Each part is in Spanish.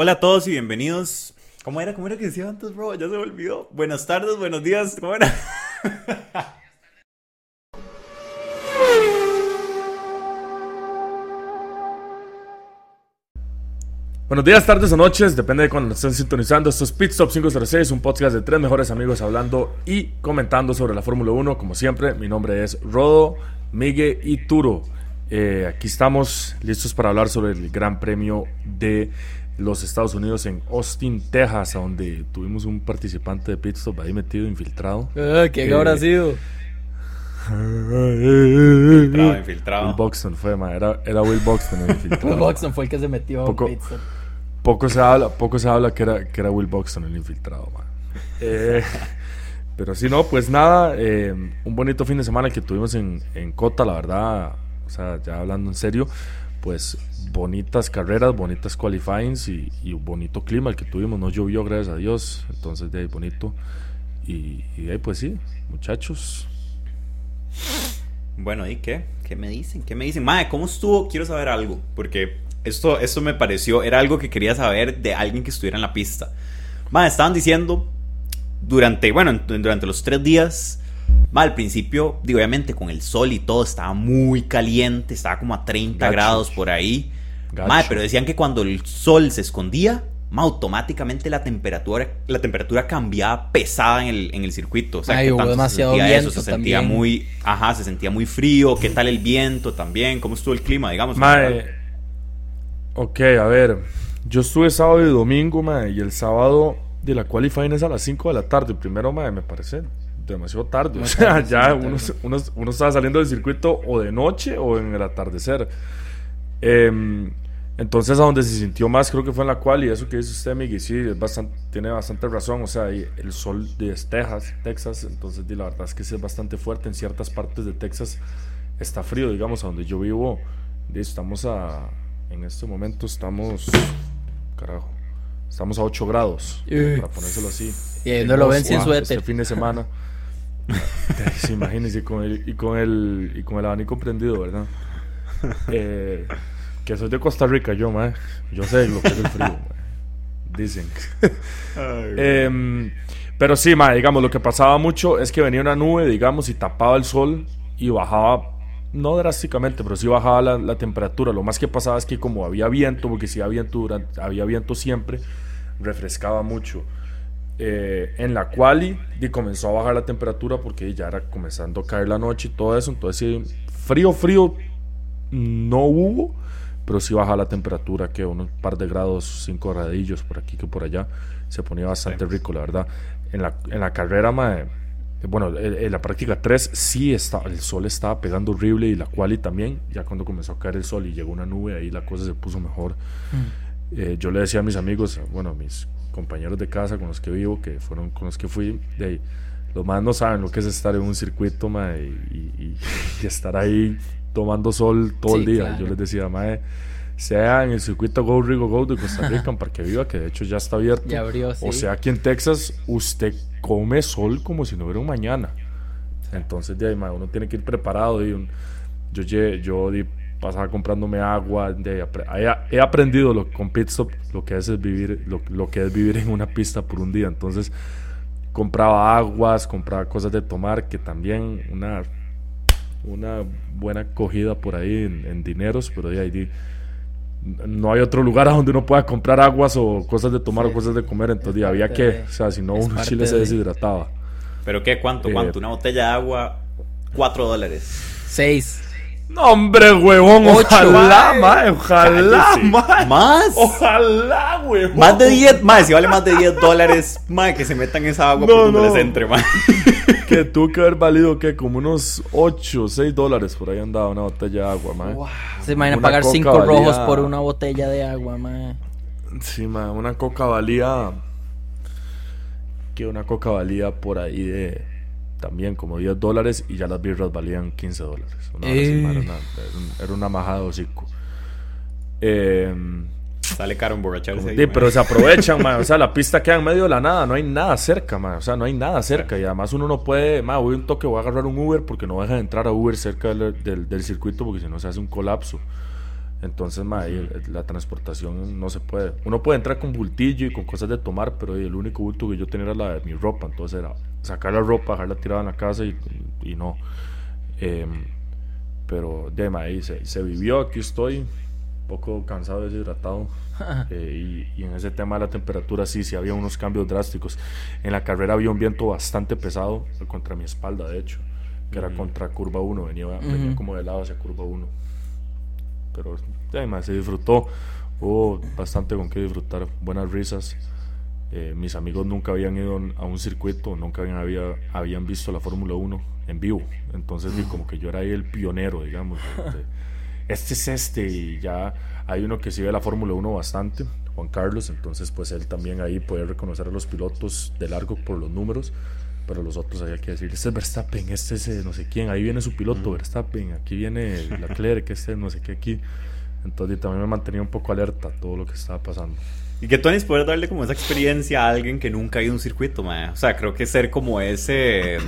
Hola a todos y bienvenidos. ¿Cómo era? ¿Cómo era que decía antes, bro? Ya se me olvidó. Buenas tardes, buenos días. ¿Cómo era? Buenos días, tardes o noches, depende de cuando estén sintonizando. Esto es Pit Stop 506, un podcast de tres mejores amigos hablando y comentando sobre la Fórmula 1. Como siempre, mi nombre es Rodo, Miguel y Turo. Eh, aquí estamos listos para hablar sobre el Gran Premio de los Estados Unidos en Austin, Texas, donde tuvimos un participante de Pit Stop ahí metido, infiltrado. Ah, ¿Quién Eh, habrá sido? Infiltrado, infiltrado. Will Buxton fue, ma, era, era Will Buxton el infiltrado. Will Buxton fue el que se metió Poco- pit stop. Poco se habla, poco se habla que era, que era Will Buxton el infiltrado, man. Eh, pero si no, pues nada, eh, un bonito fin de semana que tuvimos en, en Cota, la verdad, o sea, ya hablando en serio, pues bonitas carreras, bonitas qualifyings y, y un bonito clima el que tuvimos, no llovió, gracias a Dios, entonces de ahí bonito. Y, y de ahí pues sí, muchachos. Bueno, ¿y qué? ¿Qué me dicen? ¿Qué me dicen? Madre, ¿cómo estuvo? Quiero saber algo. Porque esto, esto me pareció, era algo que quería saber de alguien que estuviera en la pista. Madre, estaban diciendo durante, bueno, en- durante los tres días. Madre, al principio, digo, obviamente con el sol y todo, estaba muy caliente, estaba como a 30 Gacho. grados por ahí. Gacho. Madre, pero decían que cuando el sol se escondía, ma, automáticamente la temperatura, la temperatura cambiaba pesada en el, en el circuito. O sea, Ay, que tanto se demasiado sentía viento eso, se sentía también. muy, ajá, se sentía muy frío. ¿Qué tal el viento también? ¿Cómo estuvo el clima, digamos? Mae, ok, a ver. Yo estuve sábado y domingo, mae, y el sábado de la qualifying es a las 5 de la tarde. Primero, mae, me parece demasiado tarde. O sea, ya uno, uno, uno estaba saliendo del circuito o de noche o en el atardecer. Em, entonces, a donde se sintió más, creo que fue en la cual, y eso que dice usted, Miguel, sí, es bastante, tiene bastante razón. O sea, el sol de Texas, Texas, entonces, la verdad es que es bastante fuerte. En ciertas partes de Texas está frío, digamos, a donde yo vivo. Estamos a, en este momento, estamos, carajo, estamos a 8 grados, Uy. para ponérselo así. Y ahí no lo ven sin Wow, suéter. Este fin de semana. Sí, imagínense, y con el, y con el, y con el abanico prendido, ¿verdad? Eh, que soy de Costa Rica, yo, mae. Yo sé lo que es el frío. Dicen. Em, pero sí, mae, digamos, lo que pasaba mucho es que venía una nube, digamos, y tapaba el sol y bajaba, no drásticamente, pero sí bajaba la, la temperatura. Lo más que pasaba es que como había viento, porque si había viento, durante, había viento siempre, refrescaba mucho. Eh, en la quali y comenzó a bajar la temperatura porque ya era comenzando a caer la noche y todo eso. Entonces, sí, frío, frío no hubo, pero sí baja la temperatura, que unos par de grados, cinco gradillos por aquí que por allá. Se ponía bastante rico, la verdad. En la, en la carrera, mae, bueno, en, en la práctica 3 sí está, el sol estaba pegando horrible y la quali también. Ya cuando comenzó a caer el sol y llegó una nube, ahí la cosa se puso mejor. Eh, yo le decía a mis amigos, bueno, a mis compañeros de casa con los que vivo, que fueron con los que fui, de ahí, los más no saben lo que es estar en un circuito, mae, y, y- y estar ahí tomando sol todo el Sí, día. claro. Yo les decía, mae, sea en el circuito Go Rigo Go de Costa Rica, en Parque Viva, que de hecho ya está abierto, Ya abrió, sí. o sea, aquí en Texas, usted come sol como si no hubiera un mañana. Entonces, de ahí, mae, uno tiene que ir preparado. Y un- yo, yo di- pasaba comprándome agua. de ahí he, he aprendido lo, con pit stop lo que es, es vivir, lo, lo que es vivir en una pista por un día. Entonces, compraba aguas, compraba cosas de tomar, que también una, una buena acogida por ahí en, en dineros, pero de ahí no hay otro lugar a donde uno pueda comprar aguas o cosas de tomar Sí. o cosas de comer. Entonces, había que, de- o sea, si no, uno Chile se de- deshidrataba. ¿Pero qué? ¿Cuánto? Eh, ¿Cuánto? Una botella de agua, 4 dólares. Seis. No, hombre, huevón, Ocho. ojalá, mae, ojalá, mae. ¿Más? Ojalá, huevón. Más de 10, más, si vale más de 10 dólares, más que se metan esa agua No, por donde no. les entre, más. Que tuvo que haber valido, que Como unos 8, 6 dólares por ahí andaba una botella de agua, mae. Se imaginan Una pagar coca cinco valía- rojos por una botella de agua, mae. Sí, mae, una coca valía. Que una coca valía por ahí de. También como 10 dólares y ya las birras valían 15 dólares. Una Eh. era, una, era un- era una majada de hocico. Eh. Sale caro emborracharse. Sí, pero se aprovechan, man. O sea, la pista queda en medio de la nada, no hay nada cerca, man. O sea, no hay nada cerca. Y además uno no puede, man, voy un toque, voy a agarrar un Uber porque no deja de entrar a Uber cerca del, del- del circuito porque si no se hace un colapso. Entonces, ma, ahí el- la transportación no se puede. Uno puede entrar con bultillo y con cosas de tomar, pero el único bulto que yo tenía era la de mi ropa. Entonces era sacar la ropa, dejarla tirada en la casa y, y no. Em, pero de ahí se, se vivió, aquí estoy, un poco cansado, deshidratado. Eh, y, y en ese tema de la temperatura sí, sí había unos cambios drásticos. En la carrera había un viento bastante pesado contra mi espalda, de hecho, que era contra curva 1, venía, venía Ujú. como de lado hacia curva 1. Pero además se disfrutó, hubo bastante con qué disfrutar, buenas risas. Eh, mis amigos nunca habían ido a un circuito, nunca habían, había- habían visto la Fórmula 1 en vivo. Entonces, di, como que yo era ahí el pionero, digamos. de- de, este es este, y ya hay uno que sigue la Fórmula 1 bastante, Juan Carlos. Entonces, pues él también ahí puede reconocer a los pilotos de largo por los números. Pero los otros había que decir, este es Verstappen, este es eh, no sé quién, ahí viene su piloto Verstappen, aquí viene Leclerc, este no sé qué aquí. Entonces también me mantenía un poco alerta a todo lo que estaba pasando. Y que Tony poder darle como esa experiencia a alguien que nunca ha ido a un circuito, mae. O sea, creo que ser como ese.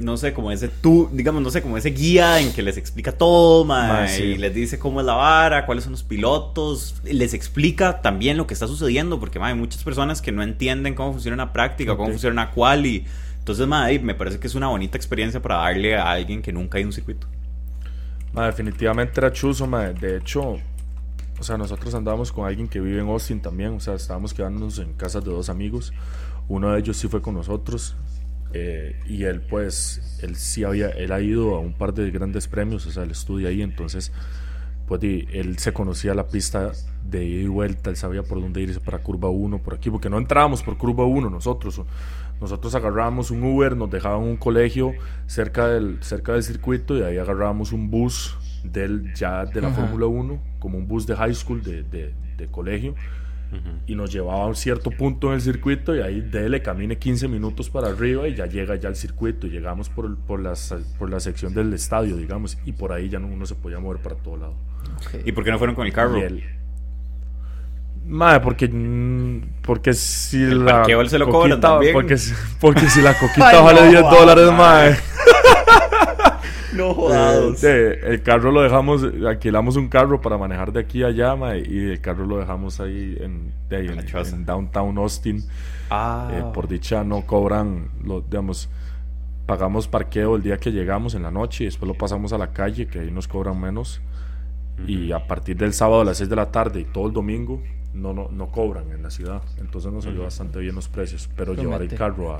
No sé, como ese tú, digamos, no sé, como ese guía en que les explica todo, mae, Mae, sí. y les dice cómo es la vara, cuáles son los pilotos, y les explica también lo que está sucediendo, porque mae, hay muchas personas que no entienden cómo funciona una práctica, cómo Ok. funciona una quali. Entonces, mae, me parece que es una bonita experiencia para darle a alguien que nunca ha ido a un circuito. Ma, definitivamente era chuzo, ma. De hecho, o sea, nosotros andábamos con alguien que vive en Austin también. O sea, estábamos quedándonos en casas de dos amigos. Uno de ellos sí fue con nosotros. Eh, y él, pues, él sí había, él ha ido a un par de grandes premios. O sea, él estudia ahí. Entonces, pues, di, él se conocía la pista de ida y vuelta. Él sabía por dónde irse para curva 1, por aquí. Porque no entrábamos por curva 1 nosotros. Nosotros agarrábamos un Uber, nos dejaban un colegio cerca del, cerca del circuito y ahí agarrábamos un bus del, ya de la. Fórmula 1, como un bus de high school, de, de- de colegio, y nos llevaba a un cierto punto en el circuito y ahí dele, camine 15 minutos para arriba y ya llega ya al circuito. Y llegamos por, el- por, la, sa- por la sección del estadio, digamos, y por ahí ya no, uno se podía mover para todo lado. ¿Y por qué no fueron con el carro? Y él- Madre, porque, mm, porque si El la parqueo él se lo cobran también. porque, si- porque si la coquita Ay, vale no, 10 dólares, madre. madre. No Eh, jodados. de- el carro lo dejamos, alquilamos un carro para manejar de aquí a allá, mae, y el carro lo dejamos ahí en, de ahí En en- downtown Austin. Ah, Eh, por dicha no cobran, lo, digamos, pagamos parqueo el día que llegamos en la noche y después lo pasamos a la calle, que ahí nos cobran menos. Y a partir del sábado a las 6 de la tarde y todo el domingo no, no, no cobran en la ciudad. Entonces nos salió bastante bien los precios. Pero llevar el Promete. carro a,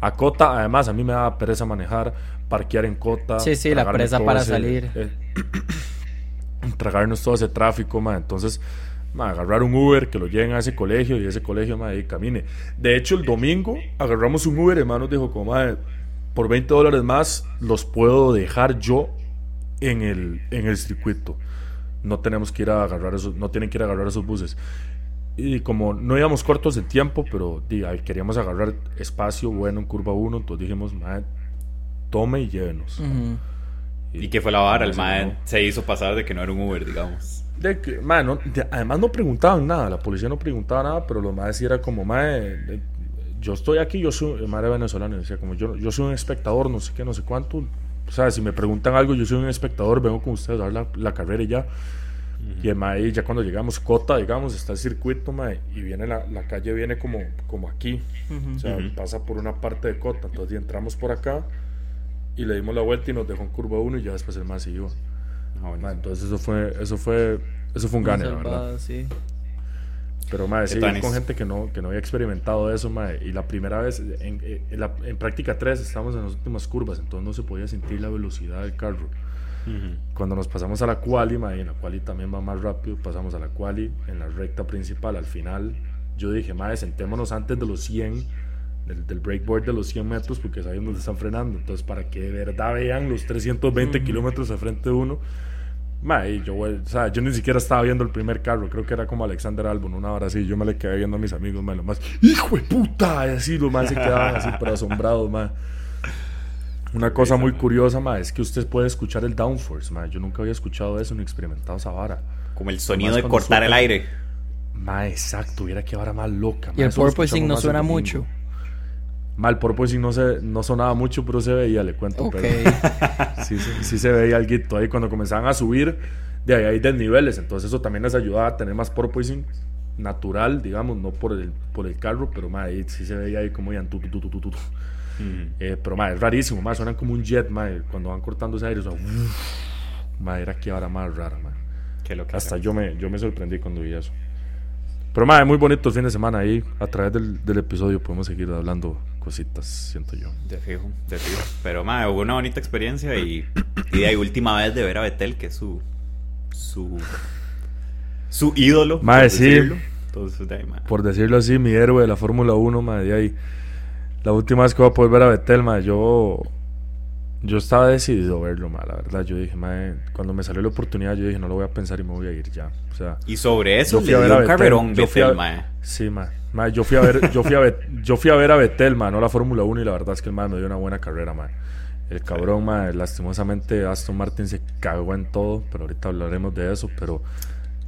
a Cota, además a mí me da pereza manejar, parquear en Cota. Sí, sí, la todo para ese- salir. eh, tragarnos todo ese tráfico, ma. Entonces, ma, agarrar un Uber que lo lleven a ese colegio y ese colegio, ma, ahí camine. De hecho, el domingo agarramos un Uber, hermano, dijo, como, ma, por 20 dólares más los puedo dejar yo en el, en el circuito. No tenemos que ir a agarrar esos, no tienen que ir a agarrar esos buses. Y como no íbamos cortos de tiempo, pero di, ahí queríamos agarrar espacio bueno en curva 1, entonces dijimos, ma, tome y llévenos. Ujú. ¿Y qué fue la vara? El mae no. se hizo pasar de que no era un Uber, digamos. De que, mae, no- de- además no preguntaban nada, la policía no preguntaba nada, pero los más sí era como, mae, yo estoy aquí, yo soy, el mae era venezolano, decía como, yo, yo soy un espectador, no sé qué, no sé cuánto, o sea, si me preguntan algo, yo soy un espectador, vengo con ustedes a dar la, la carrera y ya. Y el mae, ya cuando llegamos, Cota, digamos, está el circuito, mae, y viene la, la calle, viene como, como aquí, Ujú. o sea, Ujú. pasa por una parte de Cota, entonces entramos por acá y le dimos la vuelta y nos dejó en curva 1 y ya después el más se iba. Ah. Mae, entonces eso fue, eso fue, eso fue un gane, la verdad. sí. Pero, madre, sí, con gente que no, que no había experimentado eso, madre. Y la primera vez, en, en la- en práctica 3, estábamos en las últimas curvas, entonces no se podía sentir la velocidad del carro. Cuando nos pasamos a la quali, madre, en la quali también va más rápido, pasamos a la quali, en la recta principal, al final, yo dije, madre, sentémonos antes de los 100, del, del breakboard de los 100 metros, porque sabemos dónde están frenando. Entonces, para que de verdad vean los 320 Ujú. kilómetros al frente de uno. Y yo, o sea, yo ni siquiera estaba viendo el primer carro, creo que era como Alexander Albon, una hora así, yo me le quedé viendo a mis amigos, mae, lo más, hijo de puta, y así, los más se quedaban así, pero asombrados. Una cosa muy curiosa, mae, es que usted puede escuchar el downforce, mae, yo nunca había escuchado eso ni experimentado esa vara. Como el sonido de cortar el aire. Mae, exacto, hubiera que vara más loca. Y el porpoising no suena mucho. Mal porpoising no, se, no sonaba mucho, pero se veía, le cuento. Ok. Pero sí, sí, sí se veía algo ahí cuando comenzaban a subir. De ahí hay desniveles, entonces eso también les ayudaba a tener más porpoising natural, digamos, no por el, por el carro, pero ma, ahí sí se veía ahí como iban tu, tu, tu, tu, tu, tu. Mm. Eh, pero ma, es rarísimo, ma, suenan como un jet, ma, cuando van cortando ese aire, o sea, ma, era que ahora más rara, ma. Que lo que Hasta era. yo me, yo me sorprendí cuando vi eso. Pero ma, es muy bonito el fin de semana ahí. A través del, del episodio podemos seguir hablando cositas, siento yo. De fijo, de fijo. Pero, madre, hubo una bonita experiencia y, y de ahí última vez de ver a Betel, que es su. su. su ídolo. Mae, por sí. decirlo. Entonces, de ahí, mae. Por decirlo así, mi héroe de la Fórmula 1, ma, de ahí. La última vez que voy a poder ver a Betel, ma, yo. Yo estaba decidido a verlo, ma, la verdad. Yo dije, ma, cuando me salió la oportunidad, yo dije, no lo voy a pensar y me voy a ir ya. O sea. Y sobre eso Yo fui le a ver a un Vettel, carrerón yo fui a- Betel, mae. Sí, ma. Ma, yo fui a ver, yo fui a ver, yo fui a ver a Betel, ma, no la Fórmula 1 y la verdad es que el ma me dio una buena carrera, ma. El cabrón, ma, lastimosamente Aston Martin se cagó en todo, pero ahorita hablaremos de eso, pero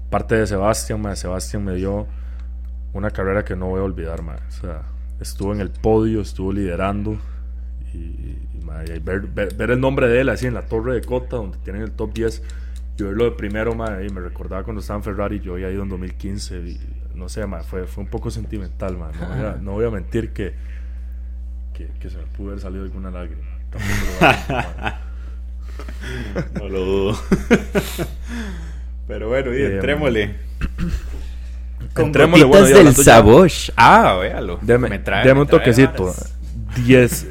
parte de Sebastián, ma, Sebastián me dio una carrera que no voy a olvidar, ma. O sea, estuvo en el podio, estuvo liderando y, ver, ver- ver el nombre de él así en la torre de Cota, donde tienen el top 10, y verlo de primero, ma, y me recordaba cuando estaba en Ferrari, yo había ido en 2015, y, no sé, ma, fue, fue un poco sentimental. No, voy a, no voy a mentir que, que, que se me pudo haber salido alguna lágrima. No lo dudo. Pero bueno, y entrémosle. Con Entrémosle, gotitas bueno, ya del Sabosh. Ah, véalo. Deme, Me trae- deme me un trae toquecito. varas. 10.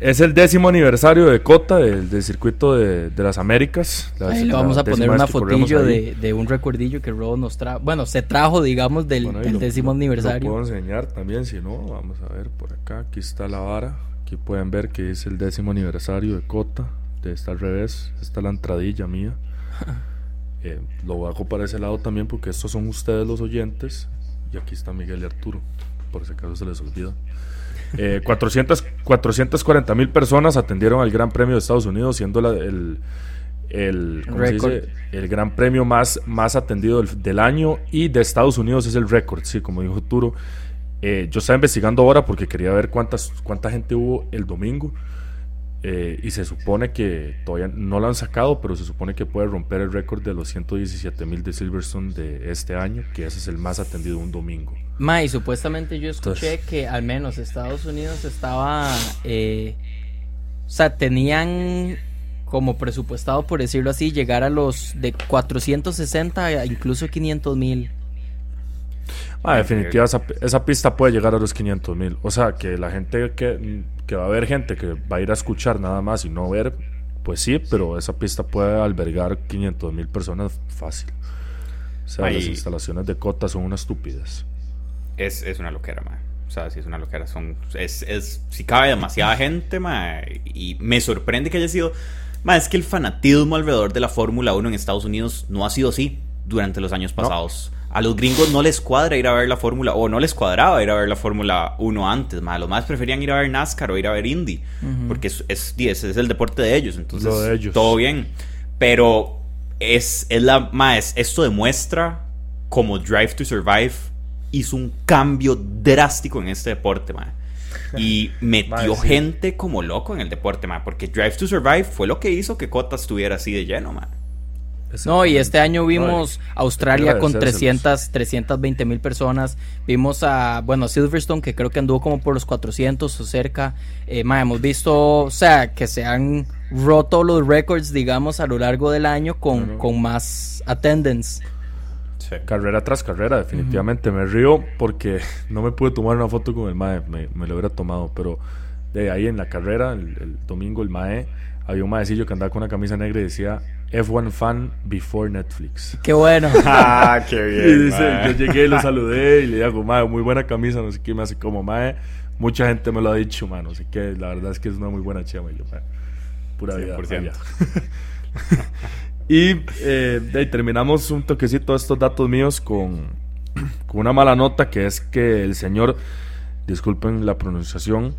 Es el décimo aniversario de Cota, del, del circuito de, de las Américas. La- Ahí le la vamos a poner una fotillo de, de un recuerdillo que Robo nos trajo. Bueno, se trajo, digamos, del, Bueno, del lo- décimo lo- aniversario. Lo puedo enseñar también, si no, vamos a ver por acá. Aquí está la vara. Aquí pueden ver que es el décimo aniversario de Cota. De está al revés. Esta es la entradilla mía. Eh, lo hago para ese lado también porque estos son ustedes los oyentes. Y aquí está Miguel y Arturo. Por si acaso se les olvida. Eh, 400, 440 mil personas atendieron al Gran Premio de Estados Unidos, siendo la- el, el, ¿cómo se Récord. dice? el gran premio más, más atendido del, del año y de Estados Unidos es el récord, sí, como dijo Turo. Eh, yo estaba investigando ahora porque quería ver cuántas, cuánta gente hubo el domingo eh, y se supone que todavía no lo han sacado, pero se supone que puede romper el récord de los 117 mil de Silverstone de este año, que ese es el más atendido un domingo. Ma, y supuestamente yo escuché Entonces- que al menos Estados Unidos estaba. eh, o sea, tenían como presupuestado, por decirlo así, llegar a los de 460 a incluso 500 mil. Ah, definitiva, esa, esa pista puede llegar a los 500 mil. O sea, que la gente que, que va a haber gente que va a ir a escuchar nada más y no ver, pues sí, pero esa pista puede albergar 500 mil personas fácil. O sea, Ahí- las instalaciones de Cota son una estupidez. Es, es una loquera, mae. O sea, sí es una loquera. Son, es, es, si cabe demasiada gente, mae. Y me sorprende que haya sido. Mae, es que el fanatismo alrededor de la Fórmula 1 en Estados Unidos no ha sido así durante los años No. A los gringos no les cuadra ir a ver la Fórmula, o no les cuadraba ir a ver la Fórmula 1 antes, mae. Los más preferían ir a ver NASCAR o ir a ver Indy, porque es, es, es, es el deporte de ellos, entonces Lo de ellos. todo bien. Pero es, es la, es- esto demuestra como Drive to Survive hizo un cambio drástico en este deporte, mae. Y metió sí. gente como loco en el deporte, mae. Porque Drive to Survive fue lo que hizo que Cota estuviera así de lleno, mae. No, y este año vimos Australia con agradecérselos. 300, 320 mil personas. Vimos a, bueno, Silverstone, que creo que anduvo como por los 400 o cerca. Eh, ma, hemos visto, o sea, que se han roto los récords, digamos, a lo largo del año con, con más attendance. Carrera tras carrera, definitivamente. Me río porque no me pude tomar una foto con el MAE, me, me lo hubiera tomado, pero de ahí en la carrera, el, el domingo, el MAE, había un maecillo que andaba con una camisa negra y decía F1 fan before Netflix. Qué bueno. Ah, qué Y dice, yo llegué y lo saludé y le digo, mae, muy buena camisa, no sé qué, me hace como, mae, mucha gente me lo ha dicho, mae, no sé qué, la verdad es que es una muy buena chema, y yo, mae, pura vida. 100%. vaya. y eh, de ahí terminamos un toquecito de estos datos míos con, con una mala nota, que es que el señor, disculpen la pronunciación,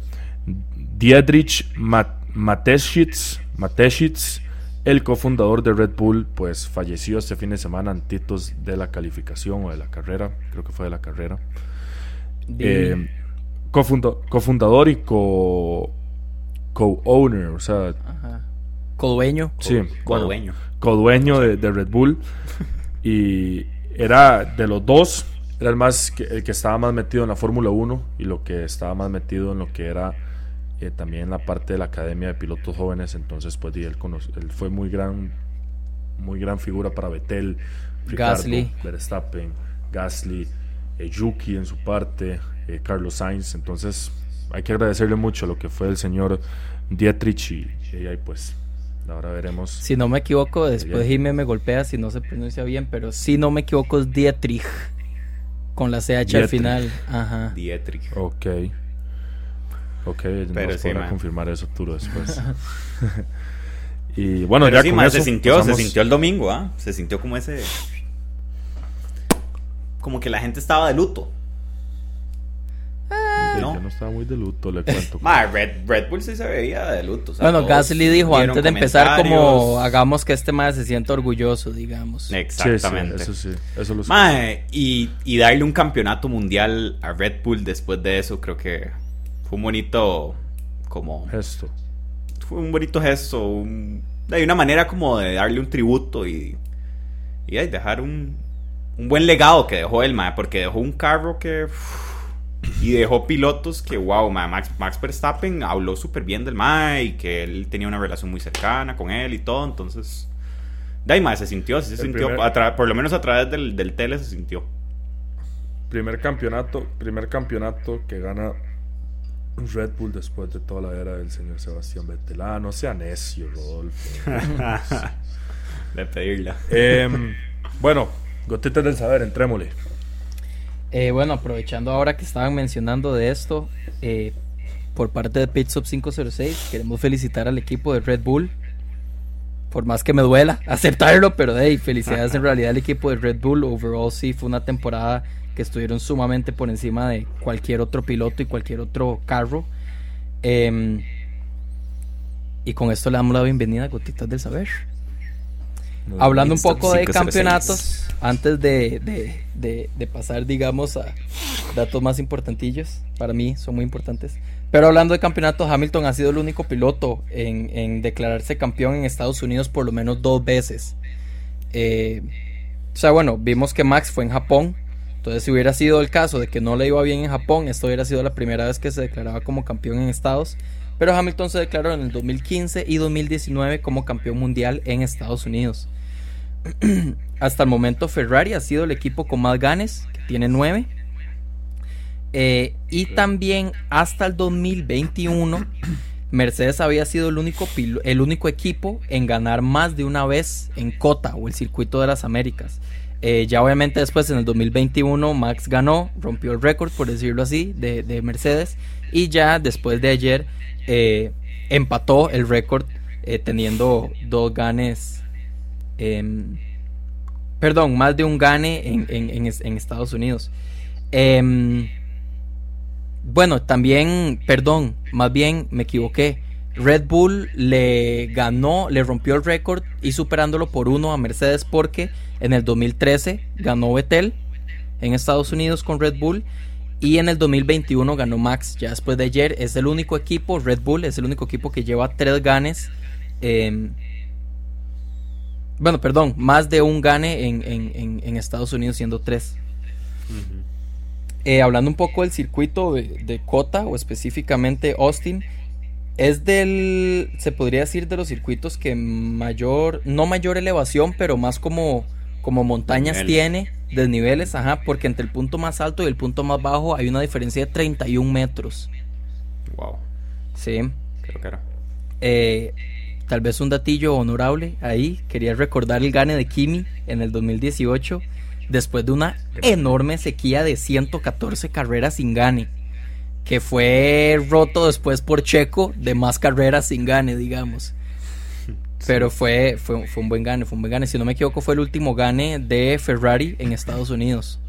Dietrich Mat- Mateschitz, Mateschitz, el cofundador de Red Bull, pues falleció este fin de semana antitos de la calificación o de la carrera, creo que fue de la carrera. De- Eh, cofundador y co co-owner, o sea, Ajá. Codueño. sí, bueno, Codueño. codueño de, de Red Bull y era de los dos era el más que, el que estaba más metido en la Fórmula 1 y lo que estaba más metido en lo que era eh, también la parte de la academia de pilotos jóvenes entonces pues y él, fue muy gran muy gran figura para Vettel Ricardo, Gasly. Verstappen Gasly eh, Yuki en su parte eh, Carlos Sainz entonces hay que agradecerle mucho lo que fue el señor Dietrich y, y ahí pues ahora veremos Si no me equivoco, después. Jimmy me golpea si no se pronuncia bien, pero si no me equivoco es Dietrich. Con la CH al Dietrich. final. Ajá. Dietrich. Ok. Ok, Pero nos sí, podrá man. confirmar eso Turo después. y bueno, Pero ya sí, con ma, eso se sintió, pasamos- se sintió el domingo, ¿ah? Se sintió como ese. Como que la gente estaba de luto. Sí, ¿no? Yo no estaba muy de luto, le cuento. Ma, Red, Red Bull sí se veía de luto. o sea, Bueno, Gasly dijo antes de empezar como hagamos que este madre se sienta orgulloso, digamos. Sí, sí, Exactamente. eso sí, eso lo sé. Mae, y, y darle un campeonato mundial a Red Bull después de eso, creo que fue un bonito. Como. Esto. Fue un bonito gesto. un- hay una manera como de darle un tributo y. Y de dejar un. Un buen legado que dejó él, mae, porque dejó un carro que. y dejó pilotos que, wow, Max, Max Verstappen habló súper bien del mae y que él tenía una relación muy cercana con él y todo, entonces. Mae, se sintió, se El sintió, primer- por lo menos a través del, del tele se sintió. Primer campeonato, primer campeonato que gana Red Bull después de toda la era del señor Sebastián Vettel. Ah, no sea necio, Rodolfo. de pedirla. Em, bueno, gotitas del saber, entrémosle. Eh, bueno, aprovechando ahora que estaban mencionando de esto, eh, por parte de Pitsop 506, queremos felicitar al equipo de Red Bull. Por más que me duela aceptarlo, pero hey, felicidades en realidad al equipo de Red Bull. Overall, sí, fue una temporada que estuvieron sumamente por encima de cualquier otro piloto y cualquier otro carro. Em, y con esto le damos la bienvenida a Gotitas del Saber. Hablando un poco de 506. campeonatos, antes de, de- de- de pasar, digamos, a datos más importantillos, para mí son muy importantes. Pero hablando de campeonatos, Hamilton ha sido el único piloto en, declararse campeón en Estados Unidos por lo menos dos veces. Eh, o sea, bueno, vimos que Max fue en Japón. Entonces, si hubiera sido el caso de que no le iba bien en Japón, esto hubiera sido la primera vez que se declaraba como campeón en Estados. Pero Hamilton se declaró en el 2015 y 2019 como campeón mundial en Estados Unidos. Hasta el momento Ferrari ha sido el equipo con más ganes, que tiene 9. Y también hasta el 2021 Mercedes había sido el único, pilo- el único equipo en ganar más de una vez en Cota o el circuito de las Américas. Eh, ya obviamente después en el 2021 Max ganó, rompió el récord por decirlo así de, de Mercedes y ya después de ayer eh, empató el récord eh, teniendo dos ganes em, perdón, más de un gane en, en- en es- en Estados Unidos. Bueno, también, perdón, más bien me equivoqué. Red Bull le ganó, le rompió el récord y superándolo por uno a Mercedes porque en el 2013 ganó Vettel en Estados Unidos con Red Bull y en el 2021 ganó Max. Ya después de ayer es el único equipo, Red Bull es el único equipo que lleva tres ganes. em, bueno, perdón, más de un gane en, Estados Unidos siendo tres. Eh, hablando un poco del circuito de, de Cota o específicamente Austin, es del, se podría decir de los circuitos que mayor, no mayor elevación, pero más como, como montañas Nivel. tiene, desniveles, ajá, porque entre el punto más alto y el punto más bajo hay una diferencia de 31 metros. Wow, Sí. creo que era. Eh, tal vez un datillo honorable ahí. Quería recordar el gane de Kimi en el 2018. Después de una enorme sequía de 114 carreras sin gane. Que fue roto después por Checo de más carreras sin gane, digamos. Pero fue, fue, fue un buen gane, fue un buen gane. Si no me equivoco, fue el último gane de Ferrari en Estados Unidos.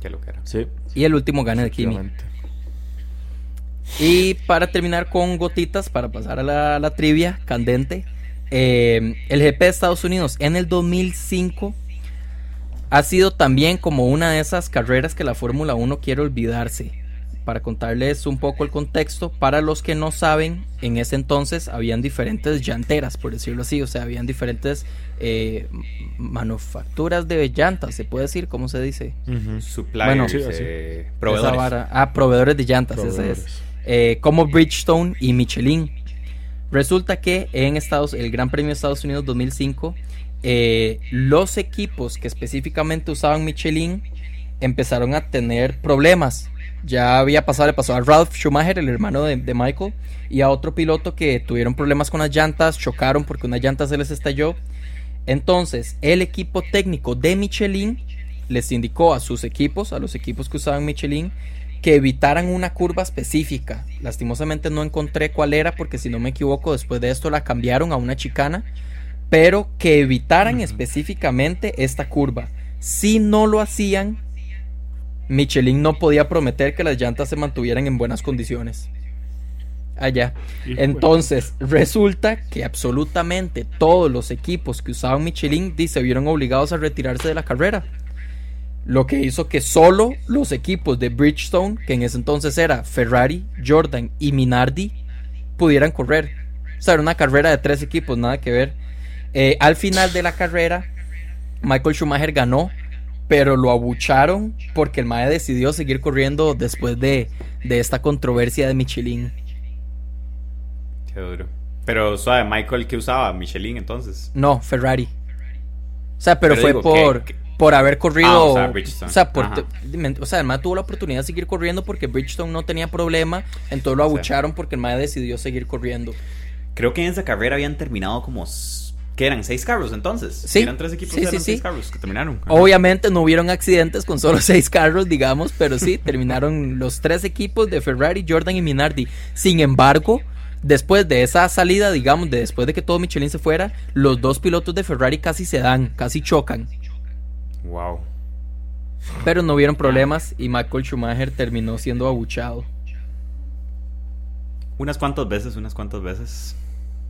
Qué lo que era. Sí, Y el último gane de Kimi. Y para terminar con gotitas, para pasar a la, la trivia candente, eh, el GP de Estados Unidos en el 2005 ha sido también como una de esas carreras que la Fórmula 1 quiere olvidarse. para contarles un poco el contexto, para los que no saben, en ese entonces habían diferentes llanteras, por decirlo así, o sea, habían diferentes eh, manufacturas de llantas, se puede decir, ¿cómo se dice? Suppliers, Bueno, Sí, eh, proveedores. vara- ah, proveedores de llantas, ese es. Proveedores. Eh, como Bridgestone y Michelin. Resulta que en Estados, el Gran Premio de Estados Unidos 2005, eh, los equipos que específicamente usaban Michelin empezaron a tener problemas. Ya había pasado, le pasó a Ralph Schumacher, el hermano de, de Michael, y a otro piloto que tuvieron problemas con las llantas, chocaron porque una llanta se les estalló. Entonces, el equipo técnico de Michelin les indicó a sus equipos, a los equipos que usaban Michelin, que evitaran una curva específica. Lastimosamente no encontré cuál era porque si no me equivoco después de esto la cambiaron a una chicana, pero que evitaran específicamente esta curva. Si no lo hacían, Michelin no podía prometer que las llantas se mantuvieran en buenas condiciones. Allá. Entonces, resulta que absolutamente todos los equipos que usaban Michelin se vieron obligados a retirarse de la carrera. Lo que hizo que solo los equipos de Bridgestone, que en ese entonces era Ferrari, Jordan y Minardi, pudieran correr. O sea, era una carrera de tres equipos, nada que ver. Eh, al final de la carrera, Michael Schumacher ganó, pero lo abucharon porque el Mae decidió seguir corriendo después de, de esta controversia de Michelin. Qué duro. Pero suave, Michael, ¿qué usaba? Michelin entonces. No, Ferrari. O sea, pero, Pero fue digo, por, por haber corrido. Ah, o sea, Bridgestone. o sea, por- Ajá. o sea, el mae tuvo la oportunidad de seguir corriendo porque Bridgestone no tenía problema. Entonces lo abucharon porque el mae decidió seguir corriendo. Creo que en esa carrera habían terminado como. ¿Qué eran? ¿Seis carros entonces? Sí. Eran tres equipos, Sí, eran sí. seis carros que terminaron. Obviamente no hubieron accidentes con solo seis carros, digamos, pero sí, terminaron los tres equipos de Ferrari, Jordan y Minardi. Sin embargo, después de esa salida, digamos, de después de que todo Michelin se fuera, los dos pilotos de Ferrari casi se dan, casi chocan. Wow. Pero no hubieron problemas y Michael Schumacher terminó siendo abuchado. Unas cuantas veces, unas cuantas veces.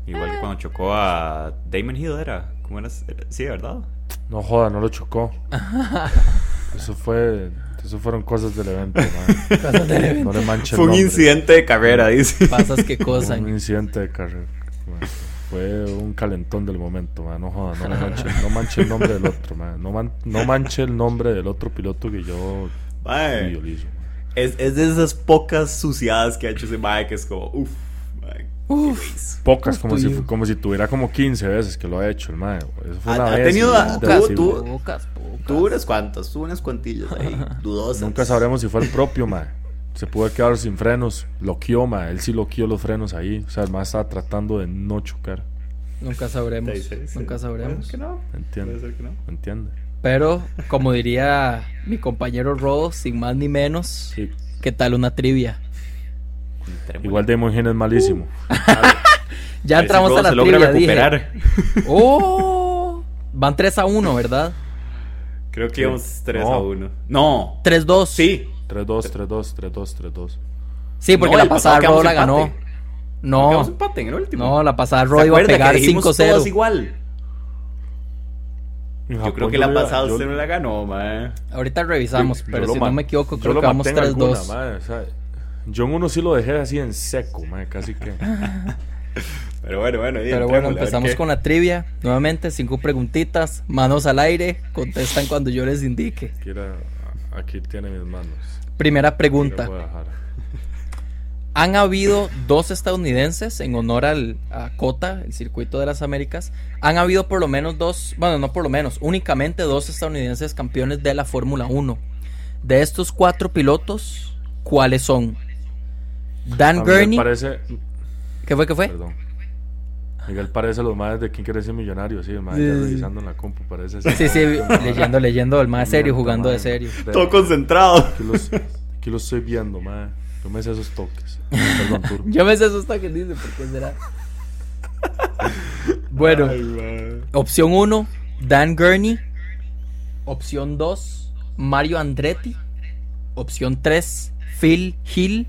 Igual que cuando chocó a Damon Hill, ¿era? ¿Cómo era? Sí, ¿verdad? No joda, no lo chocó. Eso fue. Eso fueron cosas del evento, man. Cosas del evento. No le manche el Fue un incidente de carrera, dice. Pasas que Un cosan. incidente de carrera. man. Fue un calentón del momento, man. No joda, no le manche, no manche el nombre del otro, man. No, man- no manche el nombre del otro piloto que yo man. es, es de esas pocas suciedades que ha hecho ese Mae que es como, uff, Uf. Pocas, como si, como si tuviera como 15 veces que lo ha hecho el mae. Eso fue Ha- una ha vez. tenido a- tuvo- Pocas, pocas. Tuvo unas cuantas, tuvo unas cuantillas ahí, dudosas. Nunca sabremos si fue el propio, mae. Se pudo quedado sin frenos. Loqueó, mae. Él sí loqueó los frenos ahí. O sea, el mae estaba tratando de no chocar. Nunca sabremos. Sí, sí, sí. Nunca sabremos. Puede ser que no. Entiende. Puede ser que no. Pero, como diría mi compañero Rodo, sin más ni menos, Sí. ¿qué tal una trivia? Igual Hill es malísimo. Ya A ver si entramos a la se logra trivia, dije. recuperar. ¡Oh! Van 3 a 1, ¿verdad? Creo que íbamos 3 No. a 1. No. 3-2. Sí. 3-2, 3-2, 3-2, 3-2. Sí, porque No, la pasada Rodo la ganó. empate. No, empate en el último. no, la pasada ¿Se Rodo iba a pegar dijimos 5-0. todos igual. Yo Japón creo que la pasada yo- usted no la ganó, mae. Ahorita revisamos, yo- yo pero lo si no man- me equivoco, yo creo que vamos mantengo en alguna, 3-2. En uno sí lo dejé así en seco, casi que. Pero bueno, bueno. ahí Pero bueno, empezamos con la trivia. Nuevamente, cinco preguntitas, manos al aire, contestan cuando yo les indique. Quiera, aquí tiene mis manos. Primera Aquí pregunta. Han habido dos estadounidenses en honor al, a COTA, el Circuito de las Américas. Han habido por lo menos dos, bueno, no por lo menos, únicamente dos estadounidenses campeones de la Fórmula 1. De estos cuatro pilotos, ¿cuáles son? Dan Gurney. Parece, ¿Qué fue? ¿Qué fue? perdón. Miguel parece los madres de quién quiere ser millonario, sí, el madre Sí, sí. revisando en la compu, parece así. Sí, sí, leyendo, leyendo el más serio, jugando de serio. Todo concentrado. Aquí los, aquí los estoy viendo, madre. Yo me sé esos toques. Perdón. Yo me sé eso que dice, ¿por qué será? Bueno, Ay, opción 1, Dan Gurney. Opción 2, Mario Andretti. Opción 3, Phil Hill.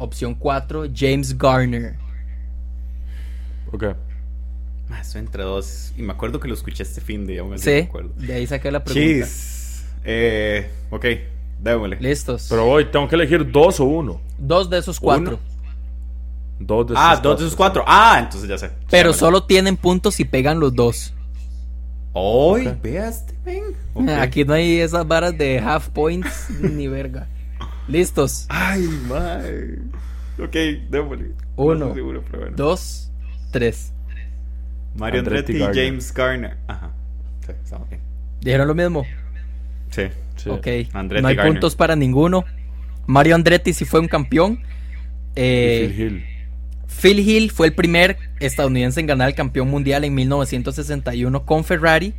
Opción 4, James Garner. Ok. Mae, Estoy entre dos. Y me acuerdo que lo escuché este fin de aún así me Sí, acuerdo. de ahí saqué la pregunta. Jeez. Eh, ok. Démosle. Listos. Pero hoy tengo que elegir dos o uno. Dos de esos cuatro. Uno. Dos de Ah, esos dos de esos cuatro. Ah, entonces ya sé. Pero solo tienen puntos si pegan los dos. Vea este. Aquí no hay esas varas de half points ni verga. Listos. Ay, mae. Ok, démosle. Uno, No estoy seguro, pero bueno. Dos, tres. Mario Andretti Andretti y. James Garner. Ajá. Sí, estamos bien. ¿Dijeron lo mismo? Sí. Sí. Ok. Andretti no hay puntos para ninguno. Mario Andretti sí fue un campeón. Eh, Phil Hill. Phil Hill fue el primer estadounidense en ganar el campeón mundial en 1961 con Ferrari.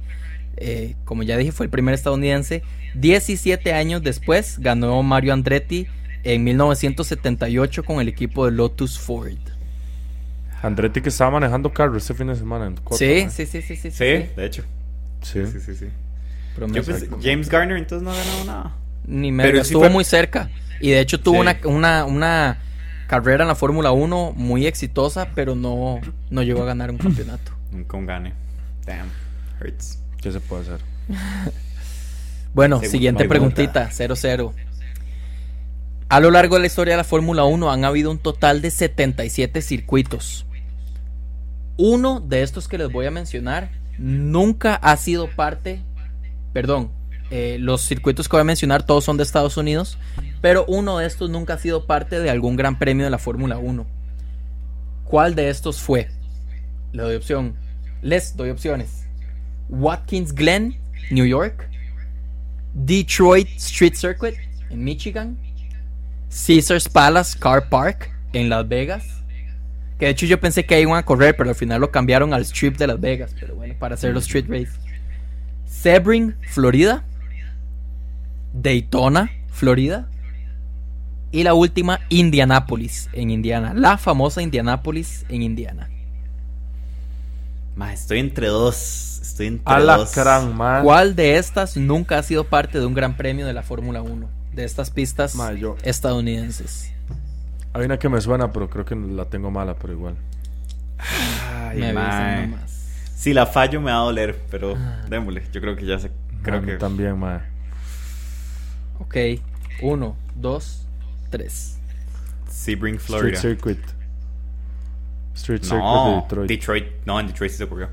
Eh, como ya dije, fue el primer estadounidense. 17 años después ganó Mario Andretti en 1978 con el equipo de Lotus Ford. Andretti que estaba manejando carro este fin de semana en Cota, Sí, sí, sí, sí, sí, Sí, de hecho. Sí. Sí, sí, sí. Promesa. Yo pensé, James Garner entonces no ha ganado nada. Ni me Pero sí estuvo fue- muy cerca. Y de hecho tuvo Sí. una, una, una carrera en la Fórmula 1 muy exitosa, pero no, no llegó a ganar un campeonato. Nunca un gane. Damn. Hurts. ¿Qué se puede hacer? Bueno, siguiente preguntita, 0-0. A lo largo de la historia de la Fórmula 1 han habido un total de 77 circuitos. Uno de estos que les voy a mencionar nunca ha sido parte, perdón, eh, los circuitos que voy a mencionar todos son de Estados Unidos, pero uno de estos nunca ha sido parte de algún gran premio de la Fórmula 1. ¿Cuál de estos fue? Le doy opción. Les doy opciones. Watkins Glen, New York. Detroit Street Circuit en Michigan. Caesars Palace Car Park en Las Vegas. Que de hecho yo pensé que iban a correr, pero al final lo cambiaron al Strip de Las Vegas. Pero bueno, para hacer los Street Race. Sebring, Florida. Daytona, Florida. Y la última, Indianapolis, en Indiana. La famosa Indianapolis en Indiana. Ma, estoy entre dos. Estoy entre A la dos. gran, man. ¿Cuál de estas nunca ha sido parte de un gran premio de la Fórmula 1? De estas pistas yo- estadounidenses. Hay una que me suena, pero creo que la tengo mala, pero igual. Ay, Me avisan nomás. Si la fallo me va a doler, pero démosle. Yo creo que ya sé. Creo que. también, man. Ok, uno, dos, tres. Sebring, Street Florida. Circuit. Street Circuit de No, Detroit. Detroit. No, en Detroit sí se corrió.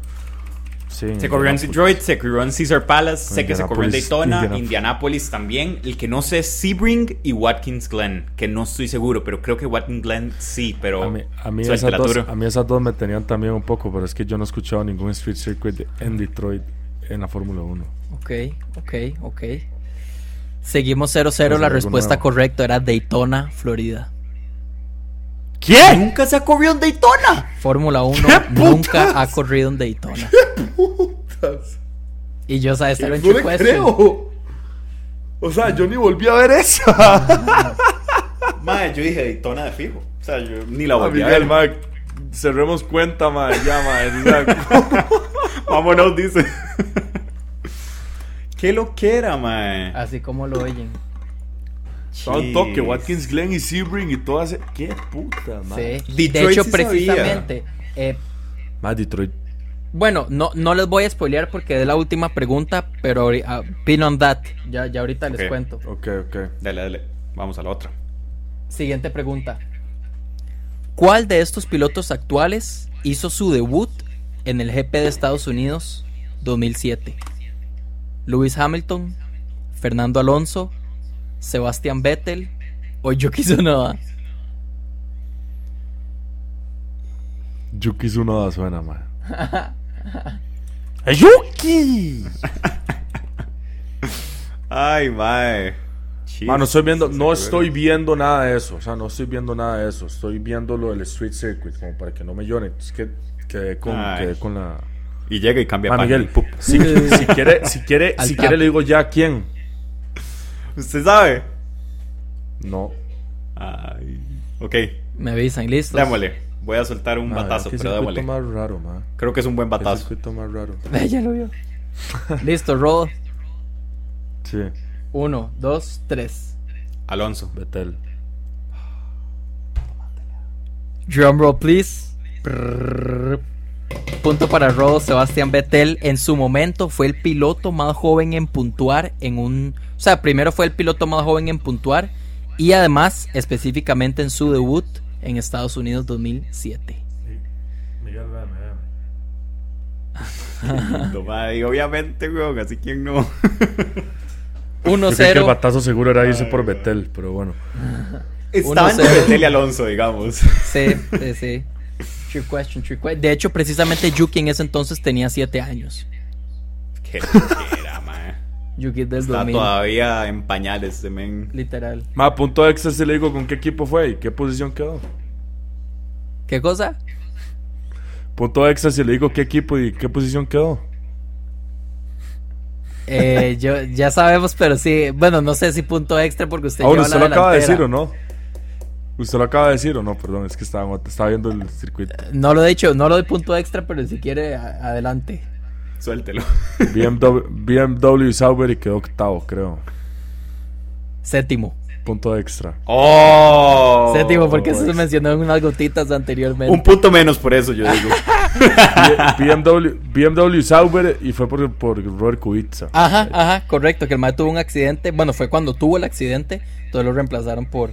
Sí, Se corrió en. Detroit, se corrió en Caesar Palace, sé que se corrió en Daytona, Indianapolis. Indianapolis también. El que no sé es Sebring y Watkins Glen, que no estoy seguro, pero creo que Watkins Glen sí, pero A mí, a, mí esas dos, a mí esas dos me tenían también un poco, pero es que yo no he escuchado ningún Street Circuit de- en Detroit en la Fórmula 1. Ok, ok, ok. Seguimos 0-0. Pues la respuesta nuevo. correcta era Daytona, Florida. ¿Quién? Nunca se ha corrido en Daytona. Fórmula 1 ¿Qué nunca putas? ha corrido en Daytona. Y yo sabes, era un No le creo. O sea, yo ni volví a ver esa. Madre, yo dije Daytona de fijo. O sea, yo ni la Ah, volví a Miguel, ver. ma, cerremos cuenta, ma, ya, ma. o sea, Vámonos, dice. Qué loquera, mae. Así como lo oyen. Estaba un toque, Jeez. Watkins Glen y Sebring y todas. ese- ¡Qué puta, ma! Sí. De Detroit hecho, sí precisamente. eh, Ma, Detroit. bueno, no, no les voy a spoilear porque es la última pregunta, pero ah, pin on that. Ya, ya ahorita les cuento. Ok, ok. Dale, dale. Vamos a la otra. Siguiente pregunta. ¿Cuál de estos pilotos actuales hizo su debut en el GP de Estados Unidos 2007? ¿Lewis Hamilton, Fernando Alonso, Sebastián Vettel o Yuki Tsunoda? Yuki Tsunoda suena, ma. ¡Yuki! Ay, mae. Ma, no estoy viendo, no estoy viendo nada de eso. O sea, no estoy viendo nada de eso. Estoy viendo lo del Street Circuit, como para que no me lloren. Es que quedé con, Ay. quedé con la. Y llega y cambia Ma, página. Miguel, si, si quiere, si quiere, si quiere le digo ya a quién. ¿Usted sabe? No. Ay. Ok, Me avisan, listos. démosle. Voy a soltar un batazo, pero démosle. más raro, ma. Creo que es un buen batazo. circuito más raro. ya lo vio. Listo, roll. Sí, Uno, dos, tres. Alonso. Betel. Drum roll, please. Prrrr. Punto para Rodo, Sebastián Vettel en su momento fue el piloto más joven en puntuar en un... O sea, primero fue el piloto más joven en puntuar y además específicamente en su debut en Estados Unidos 2007. Miguel, No, mae, y obviamente, weón, así quien no. 1-0. Yo creo que el batazo seguro era irse por Betel, pero bueno. Estaban 1-0. de Betel y Alonso, digamos. Sí, sí, sí. True question, true question. De hecho, precisamente Yuki en ese entonces tenía 7 años. Qué era, mae. Yuki del Está 2000. todavía en pañales, men. Literal. Ma, punto extra si le digo con qué equipo fue y qué posición quedó. ¿Qué cosa? Punto extra si le digo qué equipo y qué posición quedó. Eh, yo, ya sabemos, pero sí. Bueno, no sé si punto extra porque usted Ah, bueno, lleva ¿usted la lo acaba de decir o no? ¿Usted lo acaba de decir o no? Perdón, es que estaba, estaba viendo el circuito. No lo he dicho, no lo doy punto extra, pero si quiere, a- adelante. Suéltelo. BMW, BMW Sauber y quedó octavo, creo. Séptimo. Punto extra. ¡Oh! Séptimo, porque eso se mencionó en unas gotitas anteriormente. Un punto menos por eso, yo digo. BMW, BMW Sauber y fue por, por Robert Kubica. Ajá, ajá, correcto, que el mae tuvo un accidente. Bueno, fue cuando tuvo el accidente, entonces lo reemplazaron por,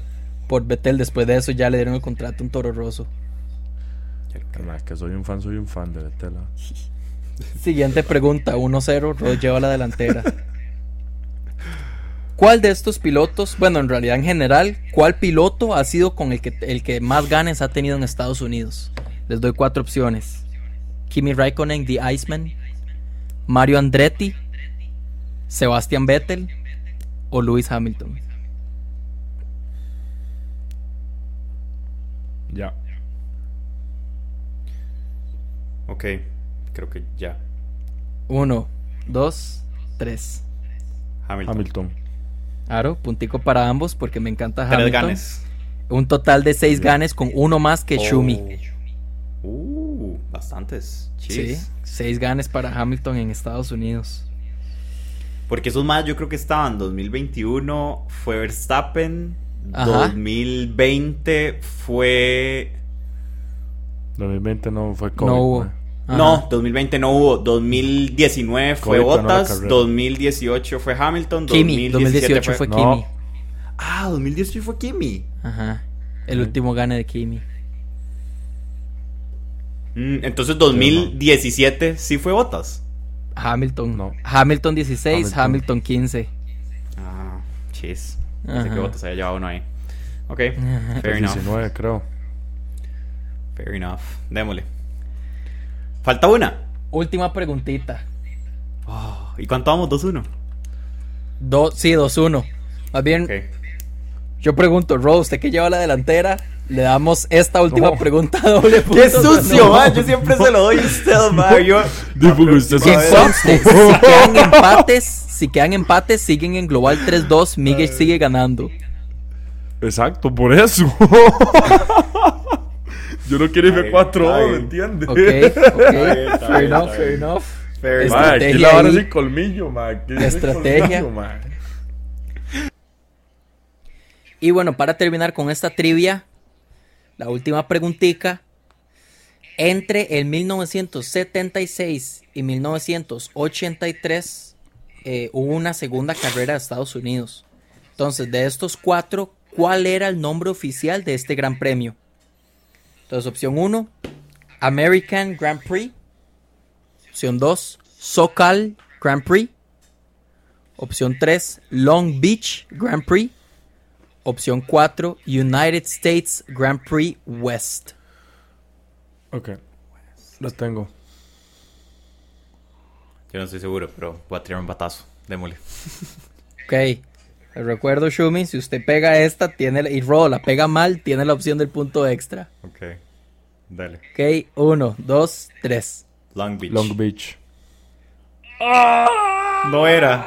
por Betel. Después de eso ya le dieron el contrato a un toro roso. Que soy un fan, soy un fan de Betel. ah. Siguiente pregunta, 1-0, Rod lleva la delantera. ¿Cuál de estos pilotos, bueno, en realidad en general, cuál piloto ha sido con el que, el que más ganes ha tenido en Estados Unidos? Les doy cuatro opciones. Kimi Raikkonen, The Iceman, Mario Andretti, Sebastian Vettel o Lewis Hamilton. Ya. Ok, creo que ya. Uno, dos, tres. Hamilton. Hamilton. Aro, puntico para ambos porque me encanta Tres Hamilton. ganes. Un total de seis ganes con uno más que Shumi. Oh. Uh, bastantes. Sí, seis ganes para Hamilton en Estados Unidos. Porque esos más yo creo que estaban 2021 fue Verstappen, Ajá. 2020 fue 2020 no fue COVID. no hubo. Ajá. No, 2020 no hubo, 2019 fue COVID carrera. 2018 fue Hamilton, Kimi, 2018 fue. Kimi. Ah, 2018 fue Kimi. Ajá. El último gane de Kimi. Mm, entonces 2017 sí fue Bottas. Hamilton. No. Hamilton 16, Hamilton, Hamilton. 15. Ah, chis. Ajá. que Bottas había llevado uno ahí. Ok, fair enough. 19 creo. Fair enough. Démosle. Falta una. Última preguntita. Oh, ¿Y cuánto vamos? 2-1. Do sí, 2-1. Más bien, Ok. yo pregunto, Rose, ¿usted que lleva la delantera? Le damos esta última No. pregunta doble punto. ¡Qué sucio, No. man! Yo siempre se lo doy a usted, man. Yo... Digo que usted es un conste, si quedan empates, si quedan empates, siguen en global 3-2. Miguel sigue ganando. Exacto, por eso. Yo no quiero irme Ay, 4 ay. ¿me entiendes? Ok, ok. fair bien, enough, fair bien. enough. Fair. Ma, aquí Estrategia la vara ahí. sin colmillo, ma. Estrategia. colmillo, ma. Y bueno, para terminar con esta trivia, la última preguntica. Entre el 1976 y 1983 eh, hubo una segunda carrera de Estados Unidos. Entonces, de estos cuatro, ¿cuál era el nombre oficial de este gran premio? Entonces, opción 1, American Grand Prix. Opción 2, SoCal Grand Prix. Opción 3, Long Beach Grand Prix. Opción 4, United States Grand Prix West. Ok. Lo tengo. Yo no estoy seguro, pero voy a tirar un batazo. Démosle. Ok. Recuerdo, Shumi, si usted pega esta tiene y Ro la pega mal, tiene la opción del punto extra. Ok. Dale. Ok, 1, 2, 3. Long Beach. Long Beach. No era.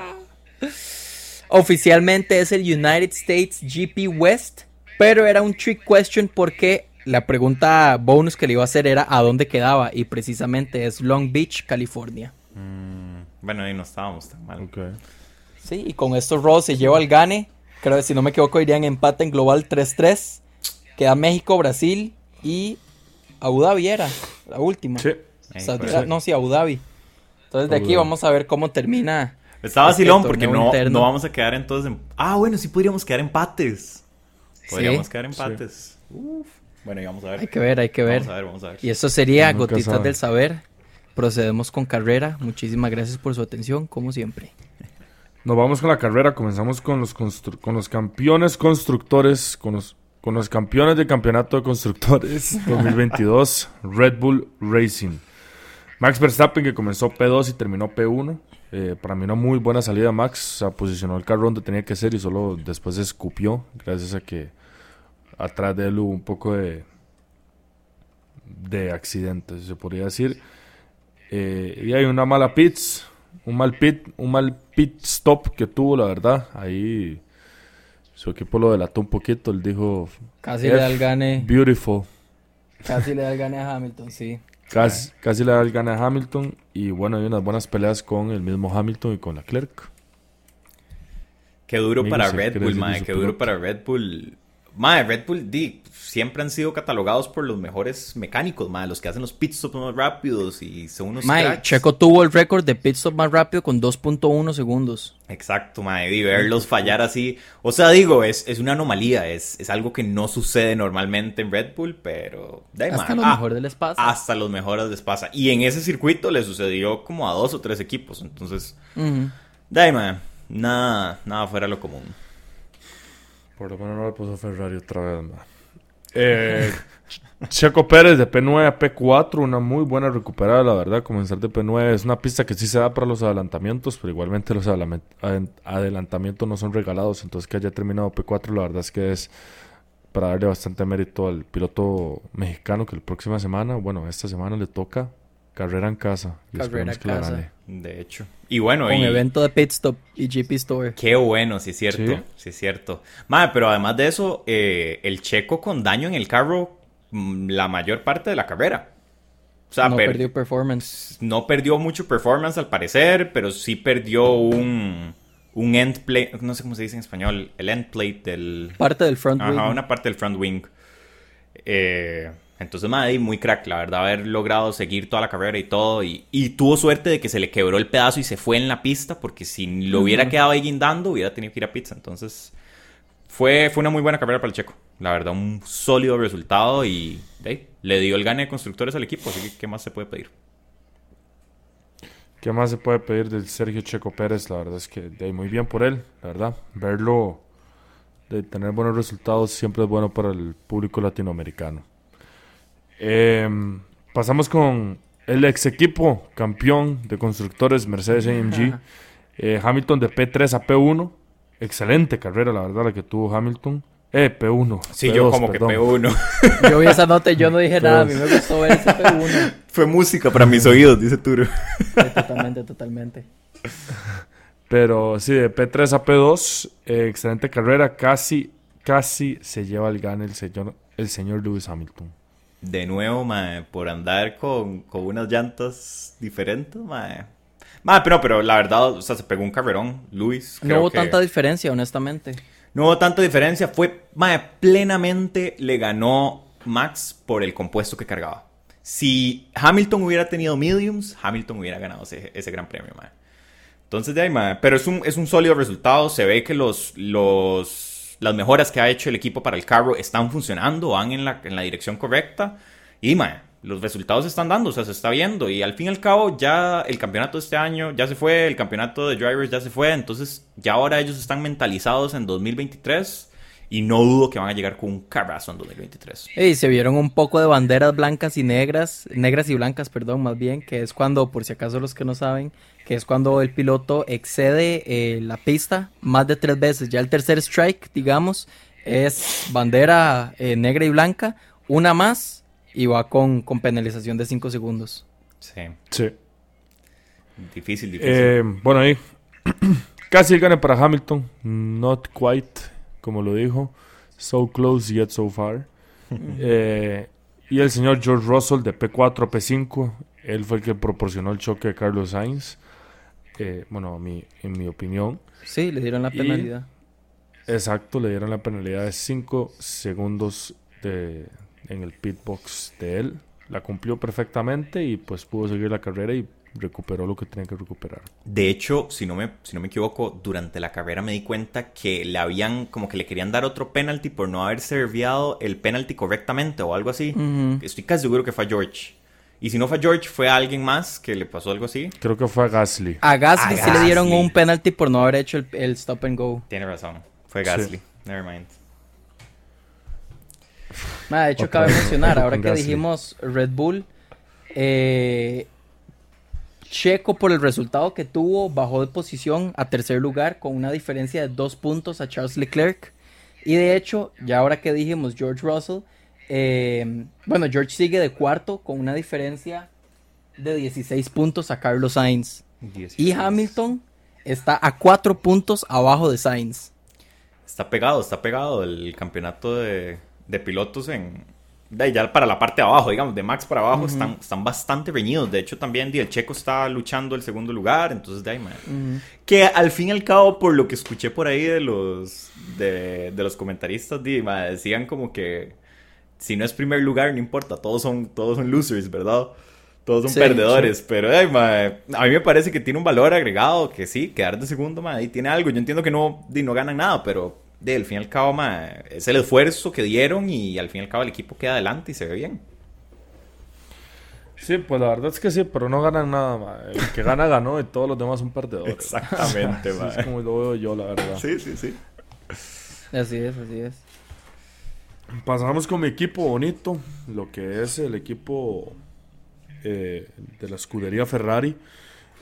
Oficialmente es el United States GP West, pero era un trick question porque la pregunta bonus que le iba a hacer era a dónde quedaba y precisamente es Long Beach, California. Mm, bueno, ahí no estábamos tan mal. Sí, y con esto Raw se lleva el gane. Creo que si no me equivoco irían empate en global 3-3. Queda México, Brasil y Abu Dhabi era la última. Sí. No, sí, Abu Dhabi. Entonces de Abu aquí Dhabi. vamos a ver cómo termina. Está este vacilón porque torneo no, no vamos a quedar entonces en... Ah, bueno, sí podríamos quedar empates. Podríamos Sí. quedar empates. Uf. Bueno, y vamos a ver. Hay que ver, hay que ver. Vamos a ver, vamos a ver. Y eso sería Gotitas del Saber. Procedemos con carrera. Muchísimas gracias por su atención, como siempre. Nos vamos con la carrera, comenzamos con los, con los campeones constructores, con los, con los campeones del campeonato de constructores 2022, Red Bull Racing. Max Verstappen que comenzó P2 y terminó P1. Eh, para mí una muy buena salida Max, o sea, posicionó el carro donde tenía que ser y solo después se escupió, gracias a que atrás de él hubo un poco de, de accidentes, se podría decir. Eh, y hay una mala pits, un mal pit, un mal pit stop que tuvo, la verdad. Ahí su equipo lo delató un poquito. Él dijo Casi F, le da el gane. beautiful. Casi le da el gane a Hamilton, sí. Casi, casi le da el gane a Hamilton. Y bueno, hay unas buenas peleas con el mismo Hamilton y con Leclerc. Qué duro Amigo, para Red Bull, mae. Qué duro para Red Bull. Mae, Red Bull di, siempre han sido catalogados por los mejores mecánicos, mae. Los que hacen los pit stops más rápidos y son unos Mae, cracks. Checo tuvo el récord de pit stop más rápido con 2.1 segundos. Exacto, mae. Y verlos fallar así. O sea, digo, es, es una anomalía. Es, es algo que no sucede normalmente en Red Bull, pero. ahí, Hasta los Ah, mejores les pasa. Hasta los mejores les pasa. Y en ese circuito le sucedió como a dos o tres equipos. Entonces, ahí, mae, Nada, nada fuera de lo común. Por lo menos no le puso Ferrari otra vez, ma. Eh, Pérez de P9 a P4, una muy buena recuperada, la verdad. Comenzar de P9 es una pista que sí se da para los adelantamientos, pero igualmente los adelantamientos no son regalados. Entonces, que haya terminado P4, la verdad es que es para darle bastante mérito al piloto mexicano que la próxima semana, bueno, esta semana le toca carrera en casa. Y Carrera en la casa. De hecho. Y bueno, Con y- evento de pit stop y GP Store. Qué bueno, sí es cierto. Sí. Sí, es cierto. Madre, pero además de eso, eh, el checo con daño en el carro mm, la mayor parte de la carrera. O sea, no per- perdió performance. no perdió mucho performance al parecer, pero sí perdió un, un end plate, no sé cómo se dice en español, el end plate del... Parte del front Ajá, wing. una parte del front wing. Eh, entonces, madre, muy crack, la verdad, haber logrado seguir toda la carrera y todo. Y, y tuvo suerte de que se le quebró el pedazo y se fue en la pista, porque si lo hubiera quedado ahí guindando, hubiera tenido que ir a pizza. Entonces, fue, fue una muy buena carrera para el checo. La verdad, un sólido resultado y ahí, le dio el gane de constructores al equipo. Así que, ¿qué más se puede pedir? ¿Qué más se puede pedir del Sergio Checo Pérez? La verdad es que de ahí muy bien por él, la verdad. Verlo, de tener buenos resultados siempre es bueno para el público latinoamericano. Em, pasamos con el ex equipo campeón de constructores Mercedes AMG, eh, Hamilton de P3 a P1. Excelente carrera, la verdad, la que tuvo Hamilton. Eh, P1. Sí, yo P2, como perdón. que P1. Yo vi esa nota y yo no dije nada. A mí me gustó ver ese P1. Fue música para mis oídos, dice Turo. Sí, totalmente, totalmente. Pero sí, de P3 a P2, eh, excelente carrera. Casi, casi se lleva el gane el señor, el señor Lewis Hamilton. De nuevo, mae, por andar con, con unas llantas diferentes, mae. Mae, pero, pero la verdad, o sea, se pegó un carrerón, Luis. No hubo que- tanta diferencia, honestamente. No hubo tanta diferencia. Fue, mae, plenamente le ganó Max por el compuesto que cargaba. Si Hamilton hubiera tenido mediums, Hamilton hubiera ganado ese, ese gran premio, mae. Entonces, de ahí, mae. Pero es un, es un sólido resultado. Se ve que los, los, las mejoras que ha hecho el equipo para el carro están funcionando, van en la, en la dirección correcta. Y, mae, los resultados se están dando, o sea, se está viendo. Y al fin y al cabo, ya el campeonato de este año ya se fue, el campeonato de drivers ya se fue. Entonces, ya ahora ellos están mentalizados en 2023. Y no dudo que van a llegar con un carrazo en 2023. Y se vieron un poco de banderas blancas y negras, negras y blancas, perdón, más bien, que es cuando, por si acaso los que no saben, que es cuando el piloto excede eh, la pista más de tres veces. Ya el tercer strike, digamos, es bandera eh, negra y blanca, una más y va con, con penalización de cinco segundos. Sí, Sí. difícil, difícil. Eh, bueno, ahí. Casi el gane para Hamilton. Not quite, como lo dijo. So close yet so far. Eh, y el señor George Russell de P4 a P5. Él fue el que proporcionó el choque de Carlos Sainz. Eh, bueno, a mi, en mi opinión. Sí, le dieron la Y- penalidad. Exacto, le dieron la penalidad de 5 segundos de, en el pit box de él. la cumplió perfectamente y pues pudo seguir la carrera y recuperó lo que tenía que recuperar. De hecho, si no me, si no me equivoco, durante la carrera me di cuenta que le habían, como que le querían dar otro penalti por no haber serviado el penalti correctamente o algo así. Estoy casi seguro que fue a George. Y si no fue a George, fue a alguien más que le pasó algo así. Creo que fue a Gasly. A Gasly A sí le dieron un penalty por no haber hecho el, el stop and go. Tiene razón. Fue Gasly. Never mind. Ma, de hecho, cabe mencionar, ahora que Gasly. dijimos Red Bull, eh, Checo por el resultado que tuvo bajó de posición a tercer lugar con una diferencia de dos puntos a Charles Leclerc. Y de hecho, ya ahora que dijimos George Russell, eh, bueno, George sigue de cuarto con una diferencia de 16 puntos a Carlos Sainz. Y Hamilton está a cuatro puntos abajo de Sainz. Está pegado, está pegado el campeonato de, de pilotos en... De ya para la parte de abajo, digamos, de Max para abajo, están, están bastante reñidos. De hecho, también el Checo está luchando el segundo lugar, entonces de ahí, man. Que al fin y al cabo, por lo que escuché por ahí de los, de, de los comentaristas, di, ma, decían como que si no es primer lugar, no importa, todos son, todos son losers, ¿verdad? Todos son Sí, perdedores, pero ay, ma, a mí me parece que tiene un valor agregado, que sí, quedar de segundo, ma, y tiene algo. Yo entiendo que no, no ganan nada, pero de, al fin y al cabo, ma, es el esfuerzo que dieron y al fin y al cabo el equipo queda adelante y se ve bien. Sí, pues la verdad es que sí, pero no ganan nada, ma. El que gana ganó y todos los demás son perdedores. Exactamente, ma. Así es como lo veo yo, la verdad. Sí, sí, sí. Así es, así es. Pasamos con mi equipo bonito, lo que es el equipo eh, de la escudería Ferrari.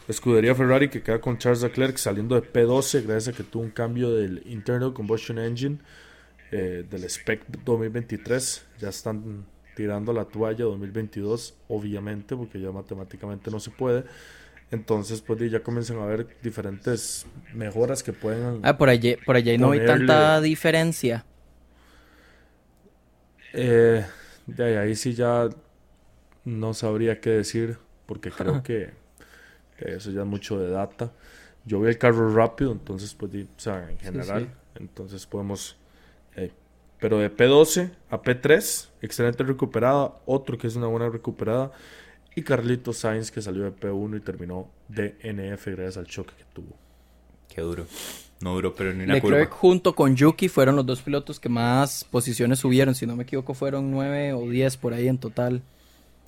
Escudería Ferrari que queda con Charles Leclerc saliendo de P12 gracias a que tuvo un cambio del Internal Combustion Engine eh, del SPEC 2023. Ya están tirando la toalla 2022, obviamente, porque ya matemáticamente no se puede. Entonces, pues ya comienzan a haber diferentes mejoras que pueden... Ah, por allí, por allí no hay tanta diferencia. Eh, de ahí, ahí sí ya no sabría qué decir, porque creo que, que eso ya es mucho de data. Yo vi el carro rápido, entonces, pues, o sea, en general, sí. entonces podemos. eh, pero de P12 a P3, excelente recuperada, otro que es una buena recuperada, y Carlitos Sainz que salió de P1 y terminó de NF gracias al choque que tuvo. Qué duro. No duro, pero ni una Leclerc curva. junto con Yuki fueron los dos pilotos que más posiciones subieron. Si no me equivoco, fueron nueve o diez por ahí en total.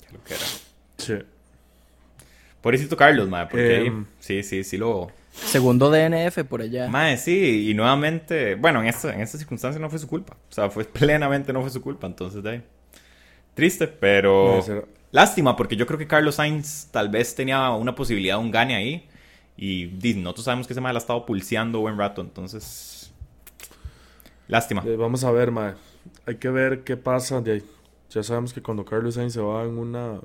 Qué lo que era. Sí. Pobrecito Carlos, mae, porque ahí- Em. sí, sí, sí lo... Segundo DNF por allá. Mae, sí, y nuevamente, bueno, en esta, en esta circunstancia no fue su culpa. O sea, fue plenamente no fue su culpa, entonces de ahí. Triste, pero... Lástima, porque yo creo que Carlos Sainz tal vez tenía una posibilidad de un gane ahí. Y nosotros sabemos que ese mae la ha estado pulseando buen rato, entonces... Lástima. Eh, vamos a ver, mae. Hay que ver qué pasa. De ahí. Ya sabemos que cuando Carlos Sainz se va en una,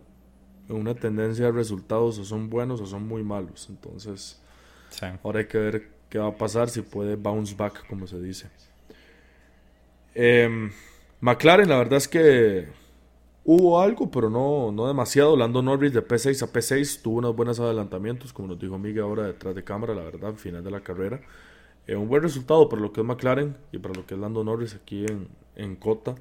una tendencia de resultados, o son buenos o son muy malos. Entonces, Sí. ahora hay que ver qué va a pasar, si puede bounce back, como se dice. Em, McLaren, la verdad es que hubo algo, pero no, no demasiado. Lando Norris de P6 a P6 tuvo unos buenos adelantamientos, como nos dijo Miguel ahora detrás de cámara, la verdad, al final de la carrera. Eh, un buen resultado para lo que es McLaren y para lo que es Lando Norris aquí en, en Cota.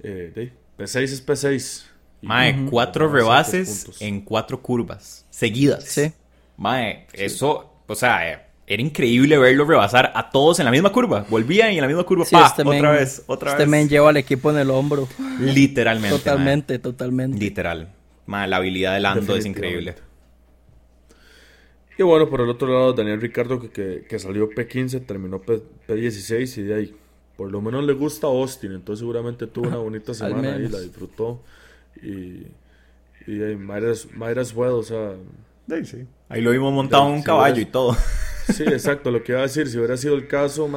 Eh, de- P6 es P6. Y- Mae, Ujú. cuatro rebases en cuatro curvas seguidas. Sí. Mae, eso, o sea, eh, era increíble verlo rebasar a todos en la misma curva. Volvían y en la misma curva, Sí, pa, este otra vez, otra Este vez. men lleva al equipo en el hombro. Literalmente. Totalmente, totalmente. Literal. Mae, la habilidad de Lando es increíble. Y bueno, por el otro lado, Daniel Ricardo, que, que, que salió P15, terminó P, P16 y de ahí, por lo menos le gusta Austin, entonces seguramente tuvo una bonita semana ahí, menos. la disfrutó. Y, y might as, might as well, o sea, Ahí lo vimos montado en un Sí, caballo sí. y todo. sí, exacto, lo que iba a decir, si hubiera sido el caso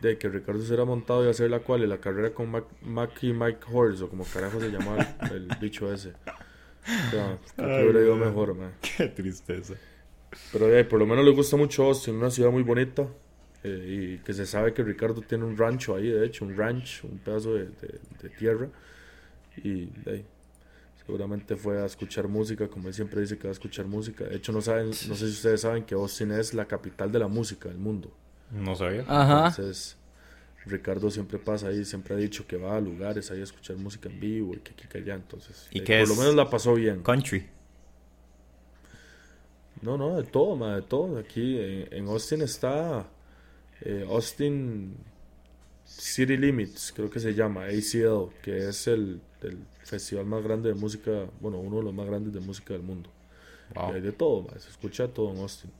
de que Ricardo se hubiera montado y hacer la cual, y la carrera con Mac, Mac y Mike Horse, o como carajo se llamaba el, el bicho ese. O sea, creo que hubiera ido mejor, mae. Qué tristeza. Pero ahí, por lo menos le gusta mucho Austin, una ciudad muy bonita. eh, y que se sabe que Ricardo tiene un rancho ahí, de hecho, un ranch, un pedazo de, de- de tierra. Y de ahí, seguramente fue a escuchar música, como él siempre dice que va a escuchar música. De hecho, no, saben, no sé si ustedes saben que Austin es la capital de la música del mundo. No sabía. Ajá. Entonces, Ricardo siempre pasa ahí, siempre ha dicho que va a lugares ahí a escuchar música en vivo y que aquí que allá, entonces ¿Y eh, qué por es? lo menos la pasó bien. Country. No, no, de todo, ma, de todo. Aquí en, en Austin está eh, Austin City Limits, creo que se llama, ACL, que es el, el festival más grande de música, bueno, uno de los más grandes de música del mundo. Wow. Y hay de todo, ma, se escucha todo en Austin.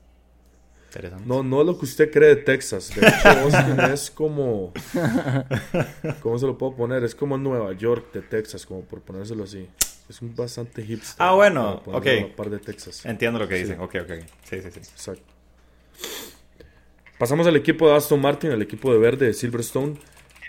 Interesante. No, no es lo que usted cree de Texas. De hecho, Austin es como. ¿Cómo se lo puedo poner? Es como Nueva York de Texas, como por ponérselo así. Es un bastante hipster. Ah, bueno, ok. a par de Texas. Entiendo lo que Sí. dicen. Ok, ok. Sí, sí, sí. Exacto. Pasamos al equipo de Aston Martin, al equipo de verde de Silverstone.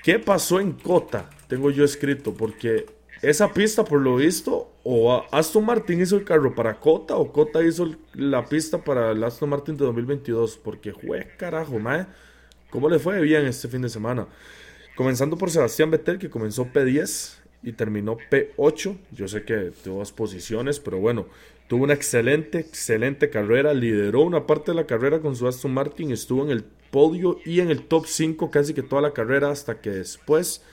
¿Qué pasó en Cota? Tengo yo escrito, porque esa pista, por lo visto, o Aston Martin hizo el carro para Cota o Cota hizo la pista para el Aston Martin de 2022. Porque, jue carajo, mae. ¿Cómo le fue bien este fin de semana? Comenzando por Sebastián Vettel, que comenzó P10 y terminó P8. Yo sé que tuvo dos posiciones, pero bueno, tuvo una excelente, excelente carrera. Lideró una parte de la carrera con su Aston Martin. Estuvo en el podio y en el top 5 casi que toda la carrera hasta que después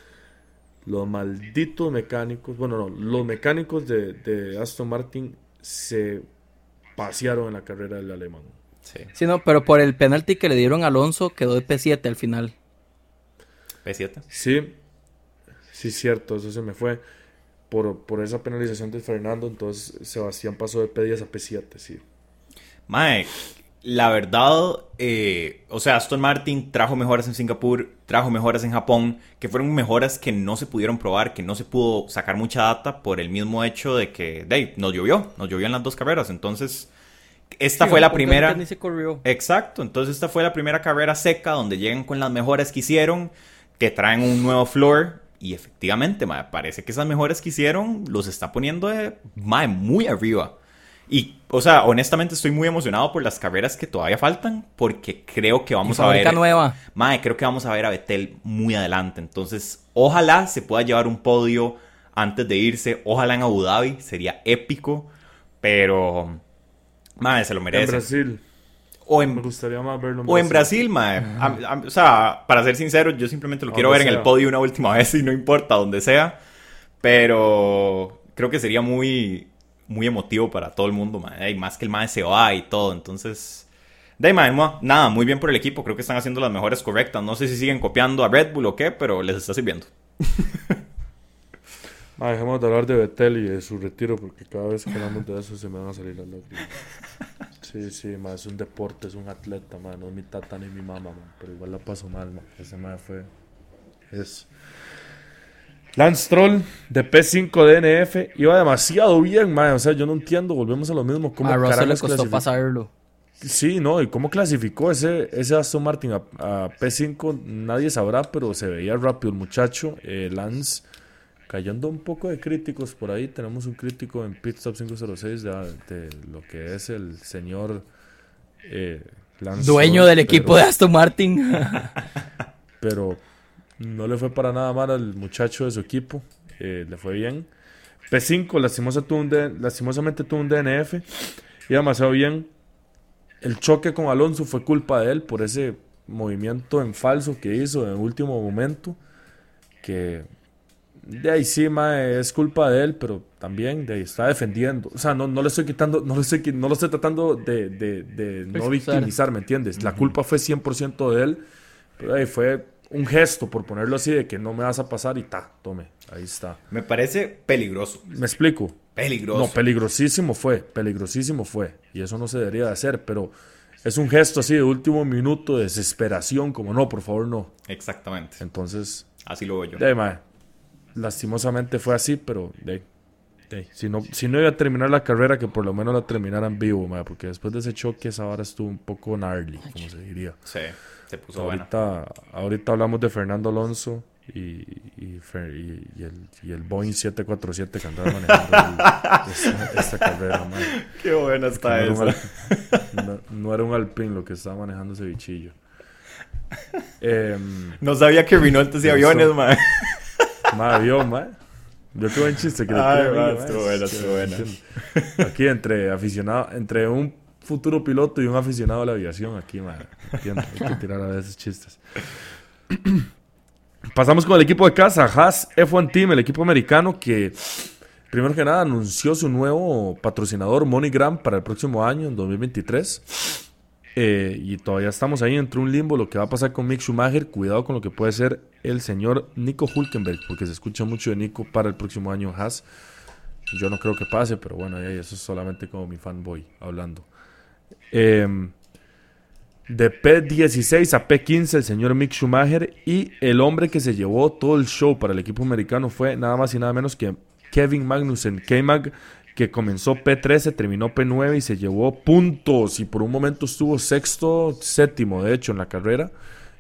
los malditos mecánicos, bueno, no, los mecánicos de, de Aston Martin se pasearon en la carrera del alemán. Sí. Sí, no, pero por el penalti que le dieron a Alonso quedó de P7 al final. P7. Sí, sí, cierto, eso se me fue. Por, por esa penalización de Fernando, entonces Sebastián pasó de P10 a P7, sí. Mae, la verdad, eh, o sea, Aston Martin trajo mejoras en Singapur, trajo mejoras en Japón, que fueron mejoras que no se pudieron probar, que no se pudo sacar mucha data por el mismo hecho de que, de, nos llovió, nos llovió en las dos carreras, entonces, esta Sí, fue la primera... antes Ni se corrió. Exacto, entonces esta fue la primera carrera seca donde llegan con las mejoras que hicieron, que traen un nuevo floor y efectivamente, mae, parece que esas mejoras que hicieron los está poniendo de, muy arriba. Y, o sea, honestamente estoy muy emocionado por las carreras que todavía faltan porque creo que Y vamos a ver... nueva. Mae, creo que vamos a ver a Betel muy adelante. Entonces, ojalá se pueda llevar un podio antes de irse. Ojalá en Abu Dhabi. Sería épico. Pero, mae, se lo En merece. Brasil, O me en, gustaría más verlo en o en Brasil, mae. A- a- o sea, para ser sincero, yo simplemente lo quiero ver en el podio una última vez y no importa donde sea. Pero creo que sería muy, muy emotivo para todo el mundo, mae. Y más que el mae se va y todo. Entonces, de mae, mua, nada, muy bien por el equipo. Creo que están haciendo las mejores correctas. No sé si siguen copiando a Red Bull o qué, pero les está sirviendo. Ma, dejemos de hablar de Betel y de su retiro porque cada vez que hablamos de eso se me van a salir las lágrimas. Sí, sí, ma, es un deporte, es un atleta, ma, no es mi tata ni mi mamá, ma, pero igual la paso mal, ma. Ese ma fue... Es... Lance Troll de P5 DNF iba demasiado bien, ma. O sea, yo no entiendo, volvemos a lo mismo. ¿Cómo A Russell le carajos costó clasificó? pasarlo. Sí, no, y cómo clasificó ese, ese Aston Martin a, a P5, nadie sabrá, pero se veía rápido el muchacho. Eh, Lance cayendo un poco de críticos por ahí. Tenemos un crítico en Pitstop 506 de, de lo que es el señor eh, Lance. Dueño del equipo pero- de Aston Martin. pero no le fue para nada mal al muchacho de su equipo. eh, le fue bien. P5 lastimosa tuvo un lastimosamente tuvo un DNF. Iba demasiado bien. El choque con Alonso fue culpa de él por ese movimiento en falso que hizo en el último momento. Que de ahí sí, mae, es culpa de él, pero también de ahí está defendiendo. O sea, no, no le estoy quitando, no, le estoy, no lo estoy tratando de, de- de no victimizar, ¿me entiendes? La culpa fue 100% de él, pero ahí fue un gesto, por ponerlo así, de que no me vas a pasar y ta, tome, ahí está. Me parece peligroso. ¿Me explico? Peligroso. No, peligrosísimo fue, peligrosísimo fue. Y eso no se debería de hacer, pero es un gesto así de último minuto, de desesperación, como no, por favor, no. Exactamente. Entonces, Así lo veo yo. de mae, lastimosamente fue así, pero de. Si, no, si no iba a terminar la carrera, que por lo menos la terminara en vivo, mae, porque después de ese choque esa vara estuvo un poco gnarly, como se diría. Sí, se puso buena. Ahorita, ahorita hablamos de Fernando Alonso y, y, Fer- y- y el, y el Boeing 747 que andaba manejando el- esta, esta carrera, mae. Qué buena está esa. No- no era un Alpine lo que estaba manejando ese bichillo. Em, No sabía que Renault hacía Eso. aviones, mae. Madre, vio, madre. Yo qué buen chiste que le Ay, tiré a mí, ma, ma. estuvo buena, buena. Aquí entre aficionado, entre un futuro piloto y un aficionado a la aviación, aquí, hay que tirar a veces chistes. Pasamos con el equipo de casa, Haas F1 Team, el equipo americano que primero que nada anunció su nuevo patrocinador MoneyGram para el próximo año, en 2023. Eh, y todavía estamos ahí entre un limbo, lo que va a pasar con Mick Schumacher. Cuidado con lo que puede ser el señor Nico Hulkenberg, porque se escucha mucho de Nico para el próximo año Haas. Yo no creo que pase, pero bueno, eso es solamente como mi fanboy hablando. Em, de P16 a P15 el señor Mick Schumacher y el hombre que se llevó todo el show para el equipo americano fue nada más y nada menos que Kevin Magnussen. K-Mag que comenzó P13, terminó P9 y se llevó puntos y por un momento estuvo sexto, séptimo de hecho en la carrera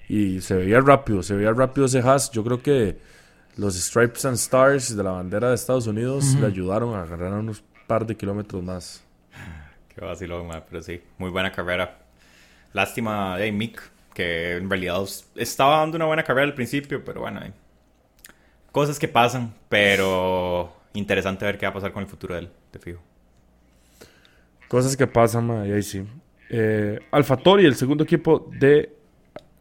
y se veía rápido, se veía rápido ese Haas. Yo creo que los Stripes and Stars de la bandera de Estados Unidos le ayudaron a agarrar unos par de kilómetros más. Qué vacilón, pero sí, muy buena carrera. Lástima de Mick, que en realidad estaba dando una buena carrera al principio, pero bueno, cosas que pasan, pero interesante ver qué va a pasar con el futuro de él, te fijo. Cosas que pasan, ahí sí. Eh, Alfa Tori, el segundo equipo de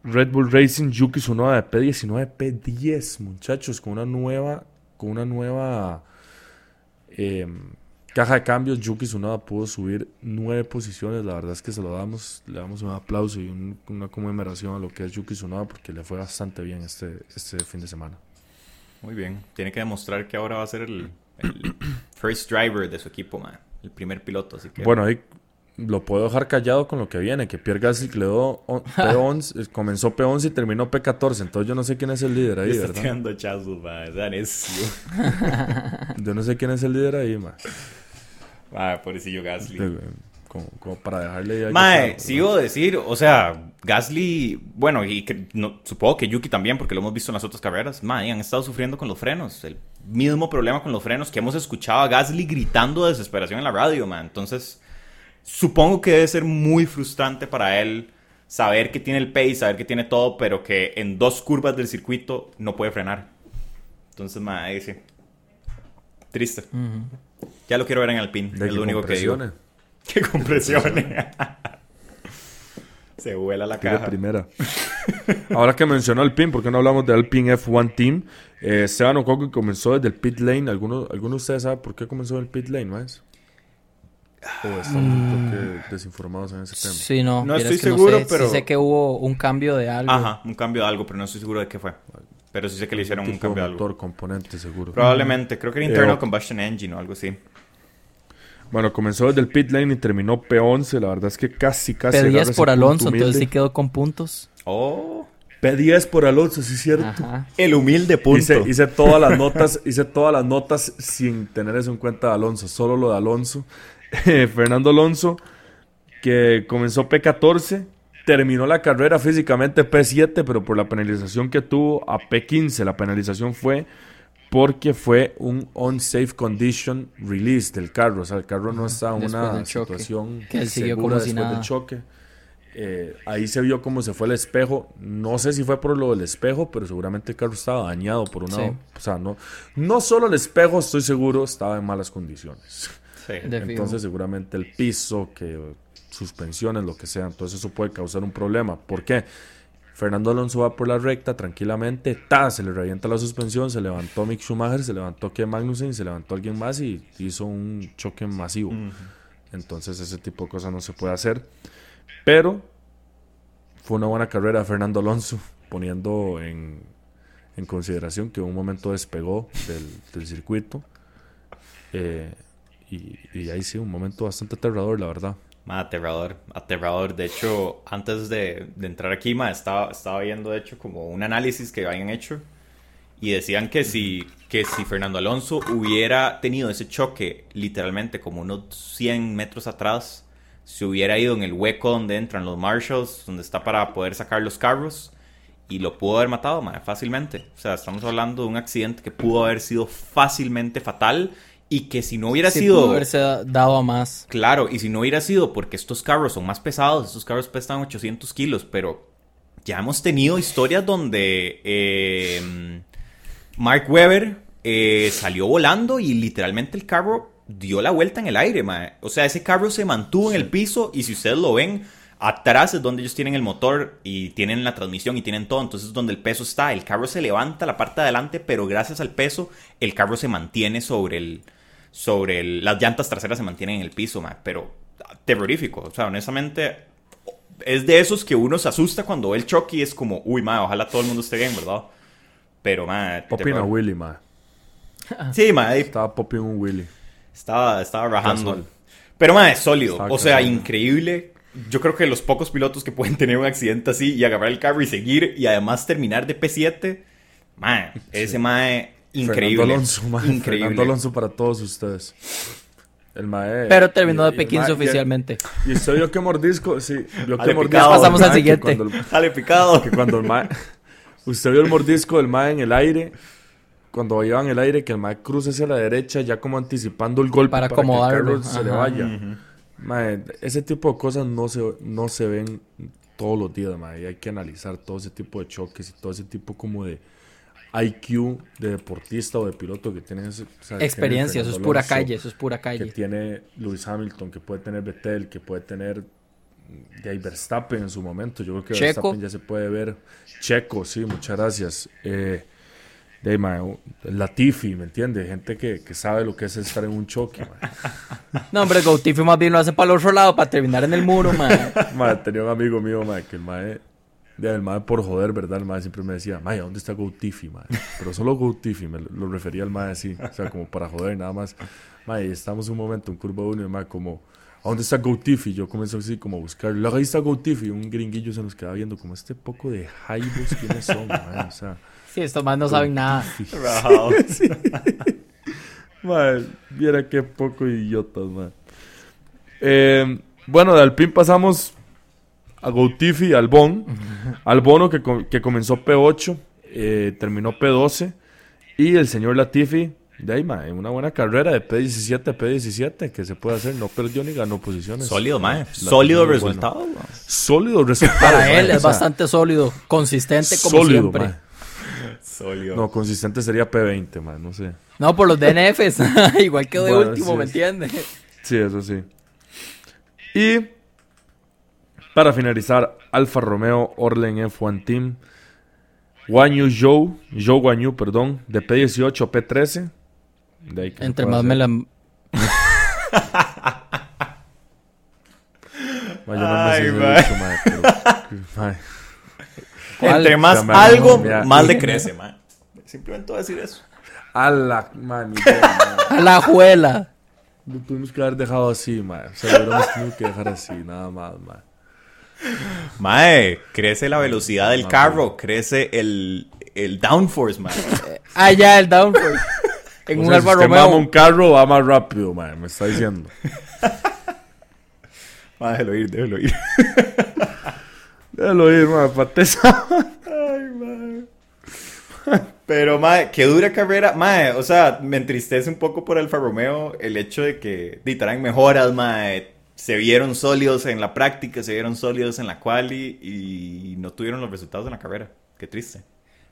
Red Bull Racing, Yuki Tsunoda de P19, P10, muchachos, con una nueva, con una nueva em, caja de cambios. Yuki Tsunoda pudo subir nueve posiciones. La verdad es que se lo damos, le damos un aplauso y una conmemoración a lo que es Yuki Tsunoda porque le fue bastante bien este, este fin de semana. Muy bien. Tiene que demostrar que ahora va a ser el, first driver de su equipo, man. El primer piloto, así que... Bueno, ahí lo puedo dejar callado con lo que viene, que Pierre Gasly le dio P11, eh, comenzó P11 y terminó P14, entonces yo no sé quién es el líder ahí, ¿verdad? Estoy chazos, man. yo no sé quién es el líder ahí, man. Ah, pobrecillo Gasly. Como, para dejarle Mae, sigo a decir, o sea, Gasly, bueno, y no, supongo que Yuki también, porque lo hemos visto en las otras carreras, mae, han estado sufriendo con los frenos. El mismo problema con los frenos que hemos escuchado a Gasly gritando de desesperación en la radio, man. Entonces, supongo que debe ser muy frustrante para él saber que tiene el pace, saber que tiene todo, pero que en dos curvas del circuito no puede frenar. Entonces, mae, sí. Triste. Ya lo quiero ver en Alpine, es lo único que digo. Que compresiones. Se vuela la caja. primera. Ahora que mencionó Alpine, ¿por qué no hablamos de Alpine F1 Team? Eh, Esteban Ocon comenzó desde el pit lane. ¿Alguno, ¿Alguno de ustedes sabe por qué comenzó en el pit lane, más? ¿O están mm. desinformados en ese tema? Sí, no. No estoy seguro, pero... Sí sé que hubo un cambio de algo. Ajá, un cambio de algo, pero no estoy seguro de qué fue. Pero sí sé que le hicieron un, cambio de algo. componente, seguro. Probablemente. Creo que era eh, Internal Combustion Engine o algo así. Bueno, comenzó desde el pit lane y terminó P11. La verdad es que casi, casi. P10 por Alonso, entonces sí quedó con puntos. Oh. P10 por Alonso, sí es cierto. El humilde punto. Hice, todas las notas, hice todas las notas sin tener eso en cuenta de Alonso, solo lo de Alonso. Fernando Alonso, que comenzó P14, terminó la carrera físicamente P7, pero por la penalización que tuvo a P15, la penalización fue porque fue un unsafe condition release del carro. O sea, el carro no está en una situación que él siguió como después del choque. Eh, ahí se vio cómo se fue el espejo. No sé si fue por lo del espejo, pero seguramente el carro estaba dañado por una. O sea, no, no solo el espejo, estoy seguro, estaba en malas condiciones. Entonces, seguramente el piso, que suspensiones, lo que sea. Entonces, eso puede causar un problema. ¿Por qué? Fernando Alonso va por la recta tranquilamente, ta, se le revienta la suspensión, se levantó Mick Schumacher, se levantó Ken Magnussen, se levantó alguien más y hizo un choque masivo. Entonces ese tipo de cosas no se puede hacer. Pero fue una buena carrera Fernando Alonso, poniendo en, consideración que un momento despegó del, circuito. Eh, y, y ahí sí, un momento bastante aterrador, la verdad aterrador, aterrador. De hecho, antes de, entrar aquí, ma, estaba, estaba viendo, de hecho, como un análisis que habían hecho. Y decían que si, que si Fernando Alonso hubiera tenido ese choque, literalmente como unos 100 metros atrás, se hubiera ido en el hueco donde entran los marshals, donde está para poder sacar los carros, y lo pudo haber matado ma, fácilmente. O sea, estamos hablando de un accidente que pudo haber sido fácilmente fatal y que si no hubiera sido. Pudo haberse dado a más. Claro, y si no hubiera sido porque estos carros son más pesados, estos carros pesan 800 kilos, pero ya hemos tenido historias donde eh, Mark Webber eh, salió volando y literalmente el carro dio la vuelta en el aire, O sea, ese carro se mantuvo en el piso y si ustedes lo ven, Atrás es donde ellos tienen el motor y tienen la transmisión y tienen todo. Entonces es donde el peso está. El carro se levanta la parte de adelante, pero gracias al peso, el carro se mantiene sobre el. Sobre el, las llantas traseras se mantienen en el piso, ma, pero terrorífico. O sea, honestamente, es de esos que uno se asusta cuando ve el choque y es como, uy, ma, ojalá todo el mundo esté bien, ¿verdad? Pero, ma. Popping a Willy, ma. Sí, ma. ahí Estaba popping un Willy. Estaba, estaba rajando. Casual. Pero, ma, es sólido. Estaba o sea, casual. increíble. Yo creo que los pocos pilotos que pueden tener un accidente así y agarrar el carro y seguir y además terminar de P7, ma, ese ma increíble. Fernando Alonso, ma. increíble. Fernando Alonso para todos ustedes. El mae. Pero terminó de y- y el P15 mae- oficialmente. Y, y usted vio que mordisco, sí, vio que mordisco. picado. Pasamos al que siguiente. Dale picado. que cuando el mae, usted vio el mordisco del mae en el aire, cuando iba en el aire, que el mae cruza hacia la derecha, ya como anticipando el golpe Para que el acomodarlo, carro se le vaya. Mae, ese tipo de cosas no se, no se ven todos los días, mae, y hay que analizar todo ese tipo de choques y todo ese tipo como de IQ de deportista o de piloto que tiene ese, o sea, que tiene Experiencia, eso es pura Alonso, calle, eso es pura que calle. tiene Lewis Hamilton, que puede tener Vettel, que puede tener de ahí Verstappen en su momento. Yo creo que Checo. Verstappen ya se puede ver. Checo, sí, muchas gracias. Eh, de Latifi, ¿me entiende? Gente que, que sabe lo que es estar en un choque. mae. No, hombre, Gautifi más bien lo hace para el otro lado, para terminar en el muro, man. Mae, tenía un amigo mío, mae, que el mae, de, el mae por joder, ¿verdad? El mae siempre me decía, mae, ¿dónde está Gautifi, mae? Pero solo Gautifi, me lo, lo refería al mae así, o sea, como para joder nada más. Mae, estamos un momento en curva 1 y el mae como, ¿a dónde está Gautifi? Yo comencé así como a buscar, luego ahí está Gautifi, un gringuillo se nos queda viendo como este poco de jaibos, ¿quiénes son, mae? O sea, Sí, estos más no saben nada. Rajado. Mae, viera qué poco idiotas, mae. Eh, bueno, de Alpine pasamos a Gautifi y Albon. Albono que, que comenzó P8, eh, terminó P12. Y el señor Latifi, de ahí, mae, una buena carrera de P17 a P17 que se puede hacer. No perdió ni ganó posiciones. Sólido, ma. Latifi Sólido resultado. bueno. Sólido resultado. Para mae, él o es sea, bastante sólido, consistente como sólido, siempre. mae. Sólido. No, consistente sería P20, mae, no sé. No, por los DNFs. Igual quedó de Bueno, último, sí ¿me es. entiendes? Sí, eso sí. Y para finalizar, Alfa Romeo Orlen F1 Team. Wanyu Joe, Joe Wanyu, perdón, de P18 a P13. De ahí que Entre más me hacer. la... Ma, yo no me Ay, pero-. ¿Cuál? Entre más me algo, más le crece, ma. Simplemente voy a decir eso. A la man. A la juela. Lo tuvimos que haber dejado así, ma. O sea, lo hubiéramos tenido que dejar así, nada más, ma. Mae, crece la velocidad del carro, crece el, el downforce, mae. Ah, ya, el downforce. En O un sea, Alfa si usted mama un Romeo. carro, va más rápido, ma. Me está diciendo. Mae, déjelo ir, déjelo ir. Déjalo ir, ma. Pateza. Pero, mae, qué dura carrera. Mae, o sea, me entristece un poco por Alfa Romeo el hecho de que traen mejoras, mae. Se vieron sólidos en la práctica, se vieron sólidos en la quali y no tuvieron los resultados en la carrera. Qué triste.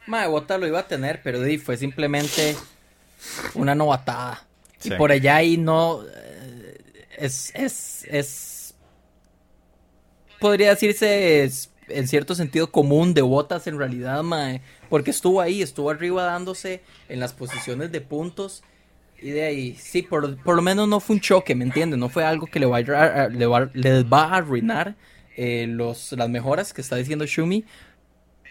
Mae, Bota lo iba a tener, pero di, fue simplemente una novatada. Sí. Y por allá ahí no. eh, Es. Es. es podría decirse es, en cierto sentido común de botas en realidad, mae. Porque estuvo ahí, estuvo arriba dándose en las posiciones de puntos. Y de ahí, sí, por, por lo menos no fue un choque, ¿me entiendes? No fue algo que le, vaya a- le va, les va a arruinar eh, los, las mejoras que está diciendo Shumi.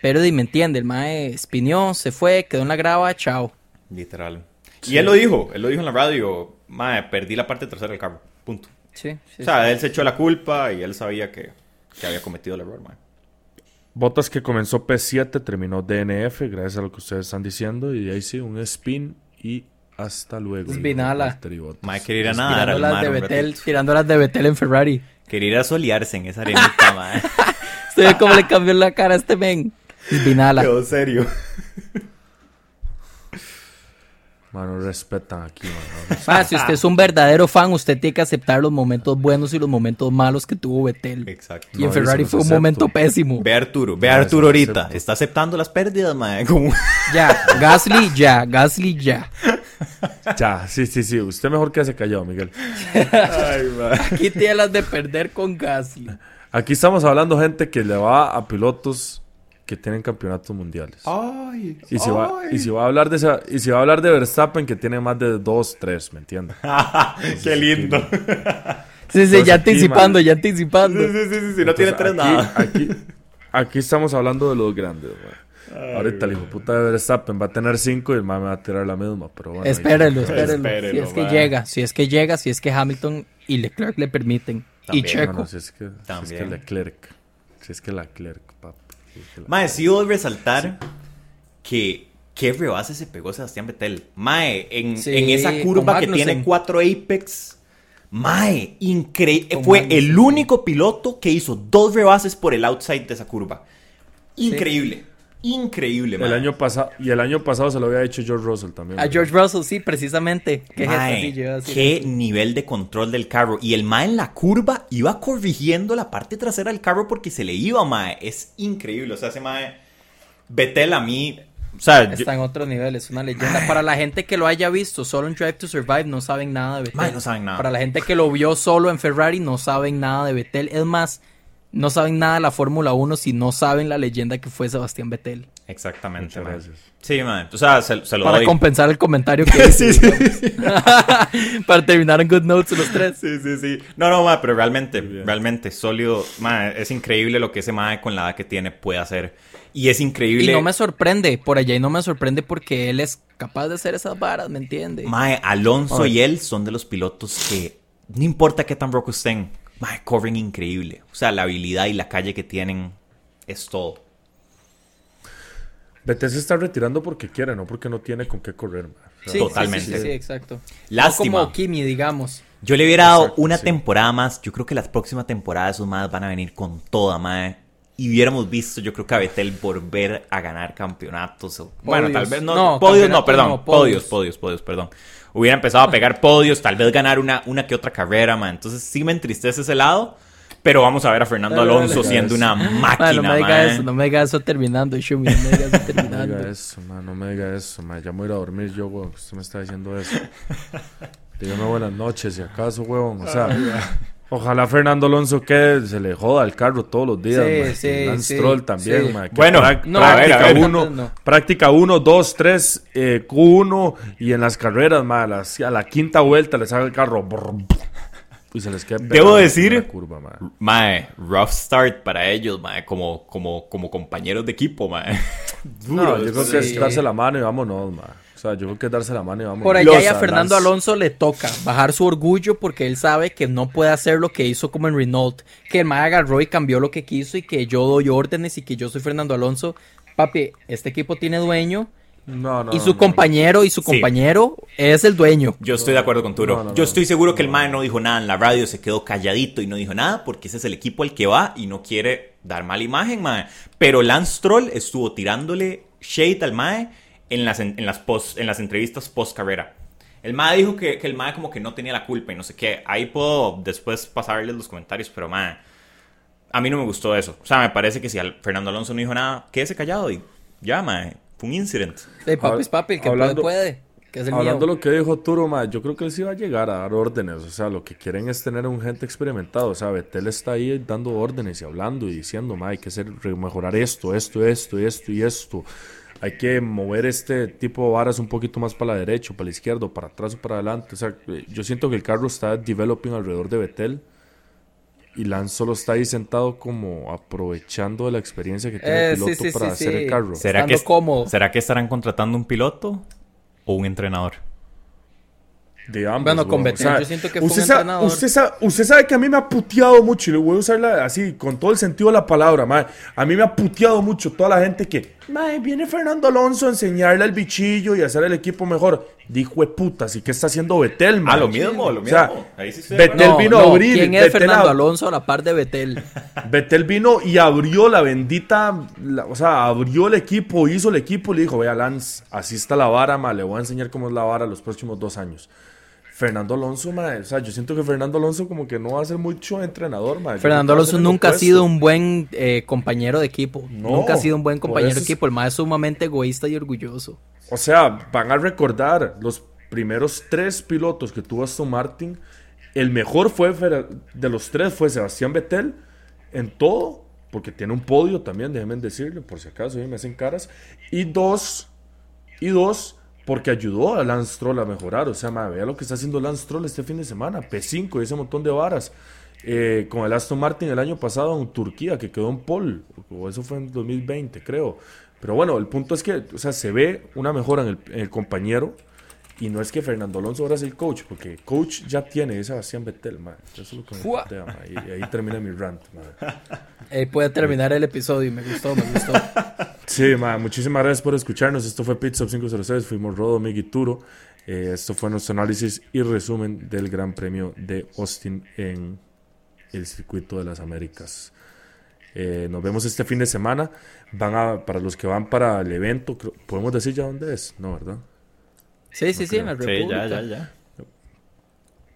Pero di, me entiende, el mae espiñó, se fue, quedó en la grava, chao. Literal. Y él lo dijo, él lo dijo en la radio. Mae, perdí la parte trasera del carro. Punto. Sí, sí, O sea, él se echó la culpa y él sabía que, que había cometido el error, mae. Botas que comenzó P7, terminó DNF, gracias a lo que ustedes están diciendo. Y de ahí sí, un spin y hasta luego. Dijo Valtteri Bottas. Mae, quería ir a nadar tirando al las mar de Betel, tirando las de Betel en Ferrari. Quería ir a solearse en esa arenita, mae. Ve cómo le cambió la cara a este men. Vinala. Quedó serio. Mano, respetan aquí, mano. Ah, si usted es un verdadero fan, usted tiene que aceptar los momentos buenos y los momentos malos que tuvo Betel. Exacto. Y en No, Ferrari yo se fue un momento pésimo. Ve a Arturo, ve a No, Arturo ahorita. acepto. Está aceptando las pérdidas, mae. Como... Ya, Gasly ya, Gasly ya. Ya, sí, sí, sí. Usted mejor que se callado, Miguel. Ay. Aquí tiene las de perder con Gasly. Aquí estamos hablando gente que le va a pilotos que tienen campeonatos mundiales. Ay, Y si, va, y si va a hablar de esa, y si va a hablar de Verstappen que tiene más de dos, tres, ¿me entiendes? Qué lindo. Sí, sí, ya aquí, anticipando, man. ya anticipando. Sí, sí, sí, sí, sí, no tiene tres nada. aquí estamos hablando de los grandes, man. Ahorita el hijo puta de Verstappen va a tener cinco y el man me va a tirar la misma, pero bueno. Espérenlo, espérenlo. Espérenlo, Si es que man. llega, si es que llega, si es que Hamilton y Leclerc le permiten. También, y Checo. no, si es que, si es que También. Leclerc. Si es que Leclerc, papi. Si es que la- Mae, sí debo resaltar que qué rebase se pegó Sebastián Vettel. Mae, en, Sí, en esa curva que tiene cuatro apex. Mae, increíble. Fue Magnussen, el único piloto que hizo dos rebases por el outside de esa curva. Increíble. Increíble, El mae. año pasado, y el año pasado se lo había hecho George Russell también. A ¿verdad? George Russell, sí, precisamente. ¿Qué Mae? Yo nivel de control del carro. Y el Mae en la curva iba corrigiendo la parte trasera del carro porque se le iba, Mae. Es increíble. O sea, ese Mae. Vettel a mí. O sea, yo- Está en otro nivel, es una leyenda. Para la gente que lo haya visto solo en Drive to Survive, no saben nada de Vettel. Mae, no saben nada. Para la gente que lo vio solo en Ferrari, no saben nada de Vettel. Es más, no saben nada de la Fórmula 1 si no saben la leyenda que fue Sebastián Vettel. Exactamente, gracias. Sí, Mae. O sea, se, se lo Para doy. compensar el comentario que sí, sí, digamos. Para terminar en Good Notes los tres. Sí, sí, sí. No, no, ma, pero realmente, realmente sólido. Ma, es increíble lo que ese mae con la edad que tiene puede hacer. Y es increíble. Y no me sorprende, por allá y no me sorprende porque él es capaz de hacer esas varas, ¿me entiende? Mae, Alonso y él son de los pilotos que no importa qué tan roco estén, mae, corren increíble. O sea, la habilidad y la calle que tienen es todo. Vettel se está retirando porque quiere, no porque no tiene con qué correr. Sí, Totalmente. Sí, sí, sí, exacto. Lástima. No como Kimi, digamos. Yo le hubiera dado Exacto, una sí. temporada más. Yo creo que las próximas temporadas esos más van a venir con toda, mae. Y hubiéramos visto, yo creo que a Betel volver a ganar campeonatos. o- Bueno, tal vez no. No, podios no, perdón. no, podios, podios. podios, podios, perdón. Hubiera empezado a pegar podios, tal vez ganar una, una que otra carrera, man. Entonces sí me entristece ese lado. Pero vamos a ver a Fernando Dale, Alonso dale. siendo una Man, máquina, no me diga man. eso, no me diga eso terminando, Shumi, no me diga eso No me terminando. diga eso, man, no me diga eso, man. Ya me voy a ir a dormir yo, weón. que Usted me está diciendo eso. Dígame buenas noches, si acaso, weón. O sea, ojalá Fernando Alonso que se le joda el carro todos los días, Sí, man. sí, Lance sí, Stroll también, sí. man. Bueno, no, práctica a ver, a ver. uno, No. práctica 1, 2, 3, Q1 y en las carreras, man, a, las- a la quinta vuelta le sale el carro brr, y se les queda Debo decir- la curva, man. Mae, rough start para ellos, mae, como, como, como compañeros de equipo, mae. No, yo creo que es darse la mano y vámonos, man. O sea, yo creo que darse la mano y vámonos. Por allá Los y a Fernando Alonso le toca bajar su orgullo porque él sabe que no puede hacer lo que hizo como en Renault. Que el mae agarró y cambió lo que quiso y que yo doy órdenes y que yo soy Fernando Alonso. Papi, este equipo tiene dueño No, no, y su no. compañero y su Sí. compañero es el dueño. Yo estoy de acuerdo con Turo. No, no, Yo no. estoy seguro que el Mae no dijo nada en la radio, se quedó calladito y no dijo nada porque ese es el equipo al que va y no quiere dar mala imagen, Mae. Pero Lance Troll estuvo tirándole shade al Mae en las, en, las, post, en las entrevistas post carrera. El Mae dijo que, que el Mae como que no tenía la culpa y no sé qué. Ahí puedo después pasarles los comentarios, pero Mae, a mí no me gustó eso. O sea, me parece que si al- Fernando Alonso no dijo nada, quédese callado y ya, Mae. Fue un incident. Sí, papi es papi, el que Hablando- puede. Que es el Hablando mío. lo que dijo Turo, ma, yo creo que él sí va a llegar a dar órdenes. O sea, lo que quieren es tener un gente experimentado. O sea, Betel está ahí dando órdenes y hablando y diciendo, ma, hay que hacer, mejorar esto, esto, esto, esto y esto. Hay que mover este tipo de varas un poquito más para la derecha, para la izquierda, o para atrás o para adelante. O sea, eh, yo siento que el carro está developing alrededor de Betel. Y Lance solo está ahí sentado como aprovechando de la experiencia que tiene Eh, el sí, piloto sí, para sí, hacer sí. el carro. ¿Será Estando que, cómodo. ¿Será que estarán contratando un piloto o un entrenador? De ambos, Bueno, con weón. Vettel yo siento que fue usted un sa-. Usted, sa- usted sabe que a mí me ha puteado mucho, y le voy a usarla así, con todo el sentido de la palabra, mae. A mí me ha puteado mucho toda la gente que, mae, viene Fernando Alonso a enseñarle al bichillo y a hacer el equipo mejor. Dijo de puta, ¿y qué está haciendo Betel, mae? Ah, lo mismo, lo O sea, mismo. Ahí sí Vettel acuerdo. vino a abrir. ¿Quién es Vettel Fernando a- Alonso a la par de Betel? Betel vino y abrió la bendita, la- o sea, abrió el equipo, hizo el equipo y le dijo, vea Lance, así está la vara, ma, le voy a enseñar cómo es la vara los próximos dos años. Fernando Alonso, ma, o sea, yo siento que Fernando Alonso como que no va a ser mucho entrenador, ma. Yo Fernando Alonso el nunca ha sido un buen eh, compañero de equipo. No, nunca ha sido un buen compañero de equipo. El más es sumamente egoísta y orgulloso. O sea, van a recordar los primeros tres pilotos que tuvo Aston Martin. El mejor fue de los tres fue Sebastián Vettel. en todo, porque tiene un podio también, déjenme decirle, por si acaso, me hacen caras. Y dos, y dos, porque ayudó a Lance Stroll a mejorar. O sea, vea lo que está haciendo Lance Stroll este fin de semana. P5 y ese montón de varas. Eh, con el Aston Martin el año pasado en Turquía, que quedó en pole. O eso fue en 2020, creo. Pero bueno, el punto es que o sea, se ve una mejora en el, compañero. Y no es que Fernando Alonso ahora es el coach, porque coach ya tiene ese Sebastián Vettel, man. Eso es lo que me y, ahí termina mi rant, Ahí puede terminar el episodio, me gustó, me gustó. Sí, man, muchísimas gracias por escucharnos. Esto fue Pizza 506, fuimos Rodo, Miguel Turo. Eh, esto fue nuestro análisis y resumen del Gran Premio de Austin en el Circuito de las Américas. Eh, nos vemos este fin de semana. Van a, para los que van para el evento, podemos decir ya dónde es, ¿no? ¿Verdad? Sí, sí, sí, en la República. Sí, ya, ya, ya.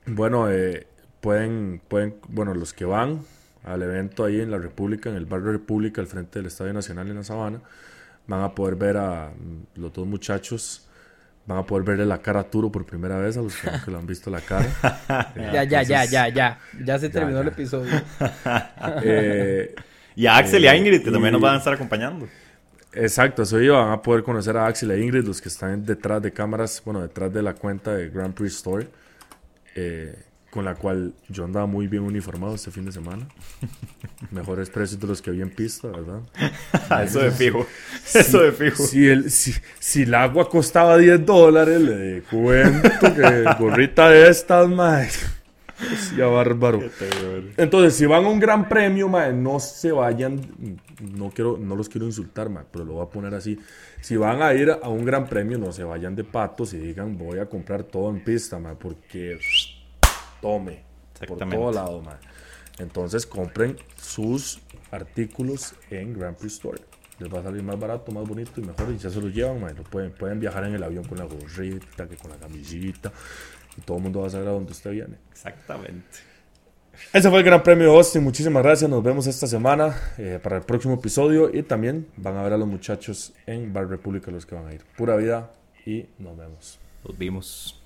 Bueno, eh, pueden, pueden, bueno, los que van al evento ahí en la República, en el barrio República, al frente del Estadio Nacional en la Sabana, van a poder ver a mm, los dos muchachos van a poder verle la cara a Turo por primera vez a los que, lo han visto la cara. ya, ya, ya, ya, ya. Ya se terminó el episodio. Eh, y a Axel y a Ingrid, que también nos van a estar acompañando. Exacto, eso iba. Van a poder conocer a Axel e Ingrid, los que están detrás de cámaras, bueno, detrás de la cuenta de Grand Prix Story, eh, con la cual yo andaba muy bien uniformado este fin de semana. Mejores precios de los que había en pista, ¿verdad? eso de fijo. eso de fijo. Si el, si, el agua costaba 10 dólares, le cuento que gorrita de estas, más ya bárbaro. Entonces, si van a un gran premio, no se vayan. No quiero, no los quiero insultar, pero lo voy a poner así. Si van a ir a un gran premio, no se vayan de patos y digan voy a comprar todo en pista, porque tome por todo lado, Entonces compren sus artículos en Grand Prix Store. Les va a salir más barato, más bonito y mejor. Y ya se los llevan, pueden, pueden viajar en el avión con la gorrita, que con la camisita y todo el mundo va a saber a dónde usted viene. Exactamente. Ese fue el Gran Premio de Austin. Muchísimas gracias. Nos vemos esta semana eh, para el próximo episodio. Y también van a ver a los muchachos en Bar República los que van a ir. Pura vida y nos vemos. Nos vimos.